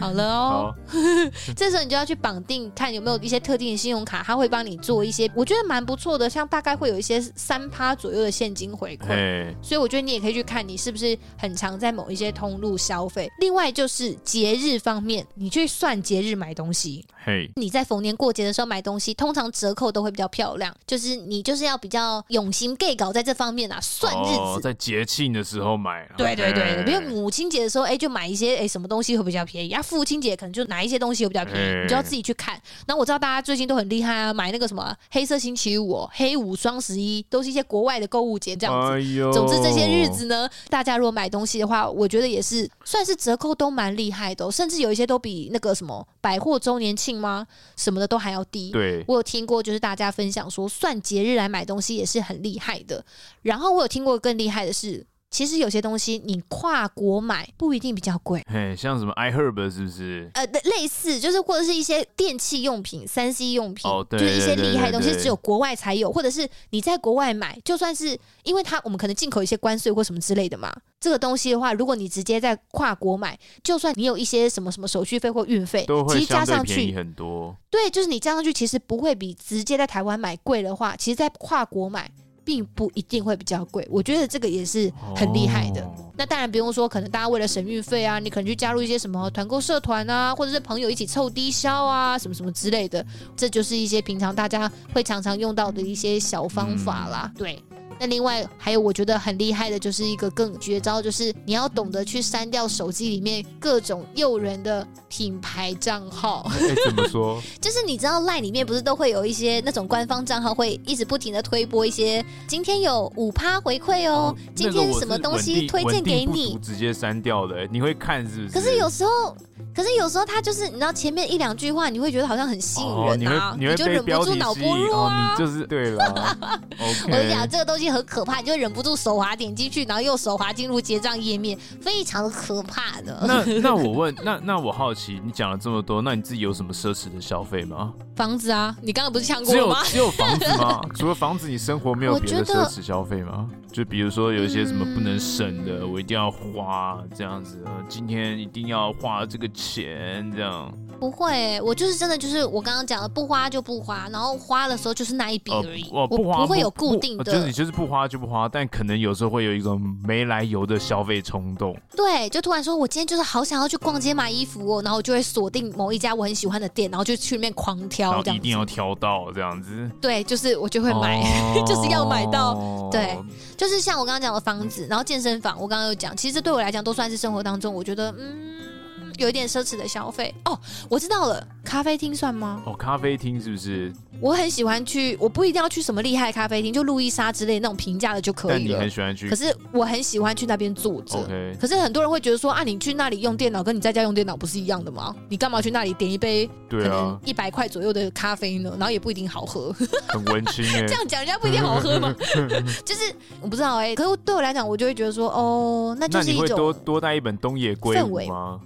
好了哦，好 这时候你就要去绑定，看有没有一些特定的信用卡，他会帮你做一些，我觉得蛮不错的，像大概会有一些三趴左右的现金回馈。嘿所以我觉得你也可以去看你是不是很常在某一些通路消费。另外就是节日方面，你去算节日买东西。嘿，你在逢年过节的时候买东西，通常折扣都会比较漂亮。就是你就是要比较用心 gay 搞在这方面啊，算日子，哦、在节庆的时候买。对对对，比如母亲节的时候，哎，就买一些哎什么东西会比较便宜啊？父亲节可能就哪一些东西会比较便宜，你就要自己去看。然后我知道大家最近都很厉害啊，买那个什么黑色星期五、黑五、双十一，都是一些国外的购物节这样子。哎、总之这些日子呢，大家如果买东西的话，我觉得也是算是折扣都蛮厉害的，甚至有一些都比那个什么百货周年庆吗？什么的都还要低。对，我有听过，就是大家分享说，算节日来买东西也是很厉害的。然后我有听过更厉害的是。其实有些东西你跨国买不一定比较贵，嘿，像什么 iHerb 是不是？呃，类似就是或者是一些电器用品、三 C 用品，就是一些厉害的东西，只有国外才有，或者是你在国外买，就算是因为它我们可能进口一些关税或什么之类的嘛，这个东西的话，如果你直接在跨国买，就算你有一些什么什么手续费或运费，都会其实加上去很多。对，就是你加上去，其实不会比直接在台湾买贵的话，其实在跨国买。并不一定会比较贵，我觉得这个也是很厉害的。Oh. 那当然不用说，可能大家为了省运费啊，你可能去加入一些什么团购社团啊，或者是朋友一起凑低消啊，什么什么之类的，这就是一些平常大家会常常用到的一些小方法啦。嗯、对。那另外还有我觉得很厉害的，就是一个更绝招，就是你要懂得去删掉手机里面各种诱人的品牌账号。欸、怎么说？就是你知道 LINE 里面不是都会有一些那种官方账号会一直不停的推播一些，今天有五趴回馈哦，哦今天什么东西推荐给你，直接删掉的，你会看是不是？可是有时候。可是有时候他就是，你知道前面一两句话，你会觉得好像很吸引人啊，你就忍不住脑波弱啊。你就是对了。我跟你讲，这个东西很可怕，你就忍不住手滑点进去，然后又手滑进入结账页面，非常可怕的。那那我问，那那我好奇，你讲了这么多，那你自己有什么奢侈的消费吗？房子啊，你刚刚不是呛过吗？只有只有房子吗？除了房子，你生活没有别的奢侈消费吗？就比如说有一些什么不能省的，我一定要花这样子，今天一定要花这个钱这样。不会，我就是真的就是我刚刚讲的，不花就不花，然后花的时候就是那一笔而已。我不花，不会有固定的，就是你就是不花就不花，但可能有时候会有一种没来由的消费冲动。对，就突然说我今天就是好想要去逛街买衣服哦，然后我就会锁定某一家我很喜欢的店，然后就去里面狂挑，一定要挑到这样子。对，就是我就会买，哦、就是要买到。对，就是像我刚刚讲的房子，然后健身房，我刚刚有讲，其实对我来讲都算是生活当中，我觉得嗯。有一点奢侈的消费哦，我知道了，咖啡厅算吗？哦，咖啡厅是不是？我很喜欢去，我不一定要去什么厉害的咖啡厅，就路易莎之类那种平价的就可以了。但你很喜欢去，可是我很喜欢去那边坐着。可是很多人会觉得说啊，你去那里用电脑，跟你在家用电脑不是一样的吗？你干嘛去那里点一杯可能一百块左右的咖啡呢？然后也不一定好喝，很温馨哎。这样讲人家不一定好喝吗？就是我不知道哎、欸，可是对我来讲，我就会觉得说哦，那就是一种多多带一本东野圭吾吗？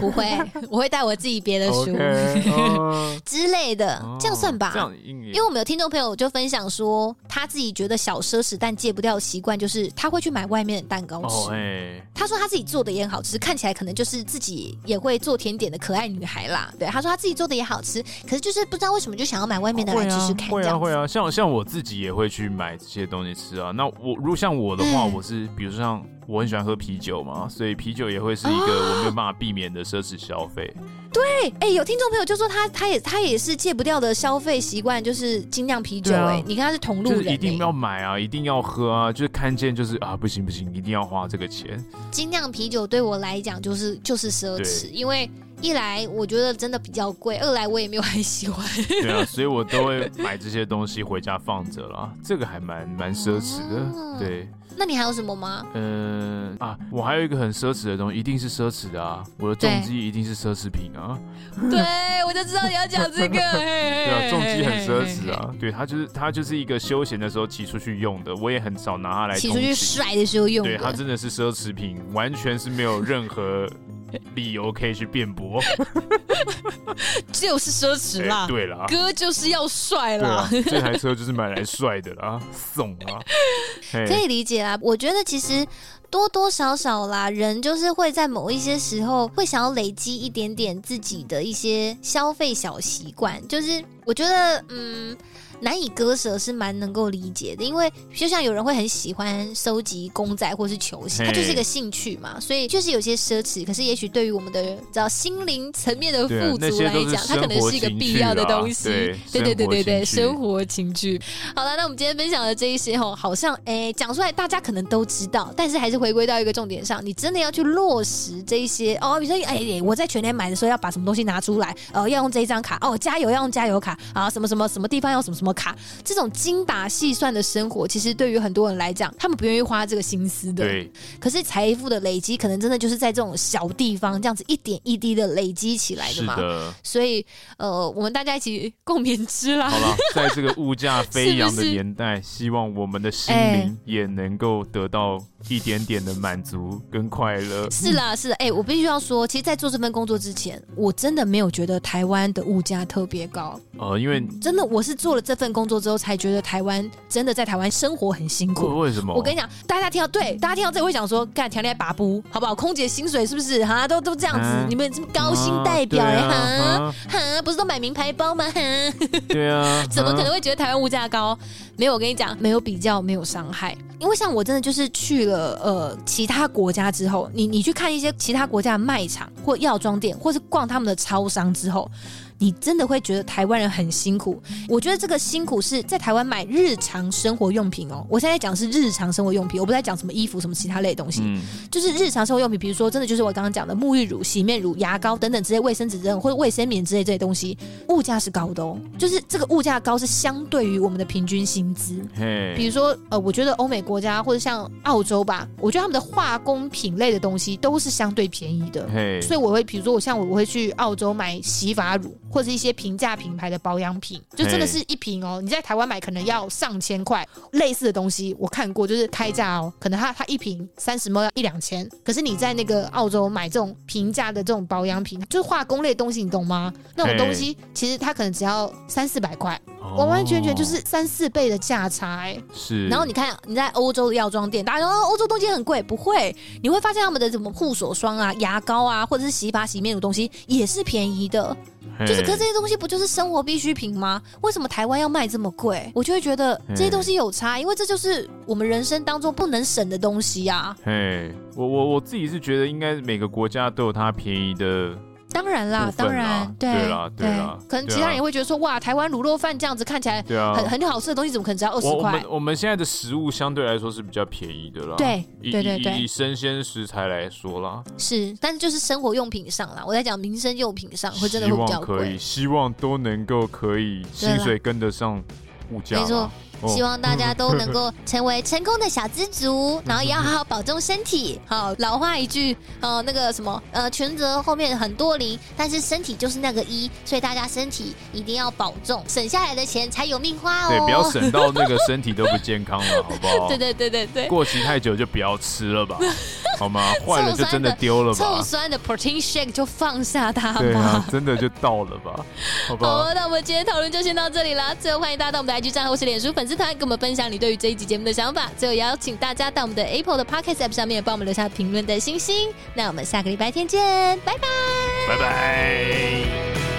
不会，我会带我自己别的书 Okay、, uh, 之类的，这样算吧。这样，因为我们有听众朋友就分享说，他自己觉得小奢侈但戒不掉的习惯，就是他会去买外面的蛋糕吃。Oh. 他说他自己做的也很好吃，看起来可能就是自己也会做甜点的可爱女孩啦。对，他说他自己做的也好吃，可是就是不知道为什么就想要买外面的来吃吃看。会啊，会啊，像像我自己也会去买这些东西吃啊。那我如果像我的话，嗯、我是比如说像。我很喜欢喝啤酒嘛，所以啤酒也会是一个我没有办法避免的奢侈消费。对，哎、欸，有听众朋友就说他他也他也是戒不掉的消费习惯，就是精酿啤酒、欸。哎、啊，你跟他是同路人、欸，一定要买啊，一定要喝啊，就是看见就是啊，不行不行，一定要花这个钱。精酿啤酒对我来讲就是就是奢侈，因为一来我觉得真的比较贵，二来我也没有很喜欢。对啊，所以我都会买这些东西回家放着了，这个还蛮蛮奢侈的，啊、对。那你还有什么吗？嗯啊，我还有一个很奢侈的东西，一定是奢侈的啊！我的重机一定是奢侈品啊！对，我就知道你要讲这个。对啊，重机很奢侈啊！对，它就是它就是一个休闲的时候骑出去用的，我也很少拿它来骑出去甩的时候用。对，它真的是奢侈品，完全是没有任何 理由可以去辩驳，就是奢侈啦。欸、对啦，哥就是要帅啦，这台车就是买来帅的啦，送啊，可以理解啦。我觉得其实多多少少啦，人就是会在某一些时候会想要累积一点点自己的一些消费小习惯，就是我觉得嗯。难以割舍是蛮能够理解的，因为就像有人会很喜欢收集公仔或是球鞋，它就是一个兴趣嘛，所以就是有些奢侈。可是也许对于我们的知道心灵层面的富足来讲，它可能是一个必要的东西。对对对对对，生活情趣。好了，那我们今天分享的这一些哦，好像哎讲出来大家可能都知道，但是还是回归到一个重点上，你真的要去落实这一些哦。比如说哎，我在全年买的时候要把什么东西拿出来，呃，要用这一张卡哦，加油要用加油卡啊，什么什么什么地方要什么什么。卡这种精打细算的生活，其实对于很多人来讲，他们不愿意花这个心思的。对。可是财富的累积，可能真的就是在这种小地方，这样子一点一滴的累积起来的嘛。的。所以，呃，我们大家一起共勉之啦。好了，在这个物价 飞扬的年代，是是希望我们的心灵也能够得到一点点的满足跟快乐。是啦，是的。哎、欸，我必须要说，其实，在做这份工作之前，我真的没有觉得台湾的物价特别高。呃，因为真的，我是做了这份工作之后，才觉得台湾真的在台湾生活很辛苦。为什么？我跟你讲，大家听到对，大家听到这会想说，干调来拔不，好不好？空姐薪水是不是哈？都都这样子，啊、你们这么高薪代表哎哈哈，不是都买名牌包吗？哈，对啊，怎么可能会觉得台湾物价高？没有，我跟你讲，没有比较，没有伤害。因为像我真的就是去了呃其他国家之后，你你去看一些其他国家的卖场或药妆店，或是逛他们的超商之后。你真的会觉得台湾人很辛苦？我觉得这个辛苦是在台湾买日常生活用品哦。我现在讲的是日常生活用品，我不在讲什么衣服、什么其他类的东西，嗯、就是日常生活用品。比如说，真的就是我刚刚讲的沐浴乳、洗面乳、牙膏等等之类卫生纸或者卫生棉之类这些东西，物价是高的哦。就是这个物价高是相对于我们的平均薪资。比如说呃，我觉得欧美国家或者像澳洲吧，我觉得他们的化工品类的东西都是相对便宜的。所以我会比如说我像我我会去澳洲买洗发乳。或者是一些平价品牌的保养品，就真的是一瓶哦。你在台湾买可能要上千块，类似的东西我看过，就是开价哦，可能它它一瓶三十 ml 要一两千。可是你在那个澳洲买这种平价的这种保养品，就是化工类的东西，你懂吗？那种东西其实它可能只要三四百块，完完全全就是三四倍的价差哎。是。然后你看你在欧洲的药妆店，大家说欧洲东西很贵，不会，你会发现他们的什么护手霜啊、牙膏啊，或者是洗发洗面乳东西也是便宜的。就是，可是这些东西不就是生活必需品吗？为什么台湾要卖这么贵？我就会觉得这些东西有差，因为这就是我们人生当中不能省的东西呀。嘿，我我我自己是觉得，应该每个国家都有它便宜的。当然啦，当然，对，对啦，对啦。可能其他人也会觉得说，哇，台湾卤肉饭这样子看起来很很好吃的东西，怎么可能只要二十块？我们我们现在的食物相对来说是比较便宜的啦。对，对对对。以生鲜食材来说啦，是，但是就是生活用品上啦，我在讲民生用品上会真的会比较贵。可以，希望都能够可以薪水跟得上物价。没错。希望大家都能够成为成功的小资族，然后也要好好保重身体。好，老话一句，呃，那个什么，呃，全责后面很多零，但是身体就是那个一，所以大家身体一定要保重，省下来的钱才有命花哦。对，不要省到那个 身体都不健康了，好不好？对对对对对。过期太久就不要吃了吧，好吗？坏了就真的丢了吧。臭酸的 protein shake 就放下它吧。对啊，真的就到了吧，好吧。好，那我们今天讨论就先到这里了。最后欢迎大家到我们的 IG 账号或是脸书粉丝团跟我们分享你对于这一集节目的想法，最后邀请大家到我们的 Apple 的 Podcast App 上面帮我们留下评论的星星。那我们下个礼拜天见，拜拜，拜拜。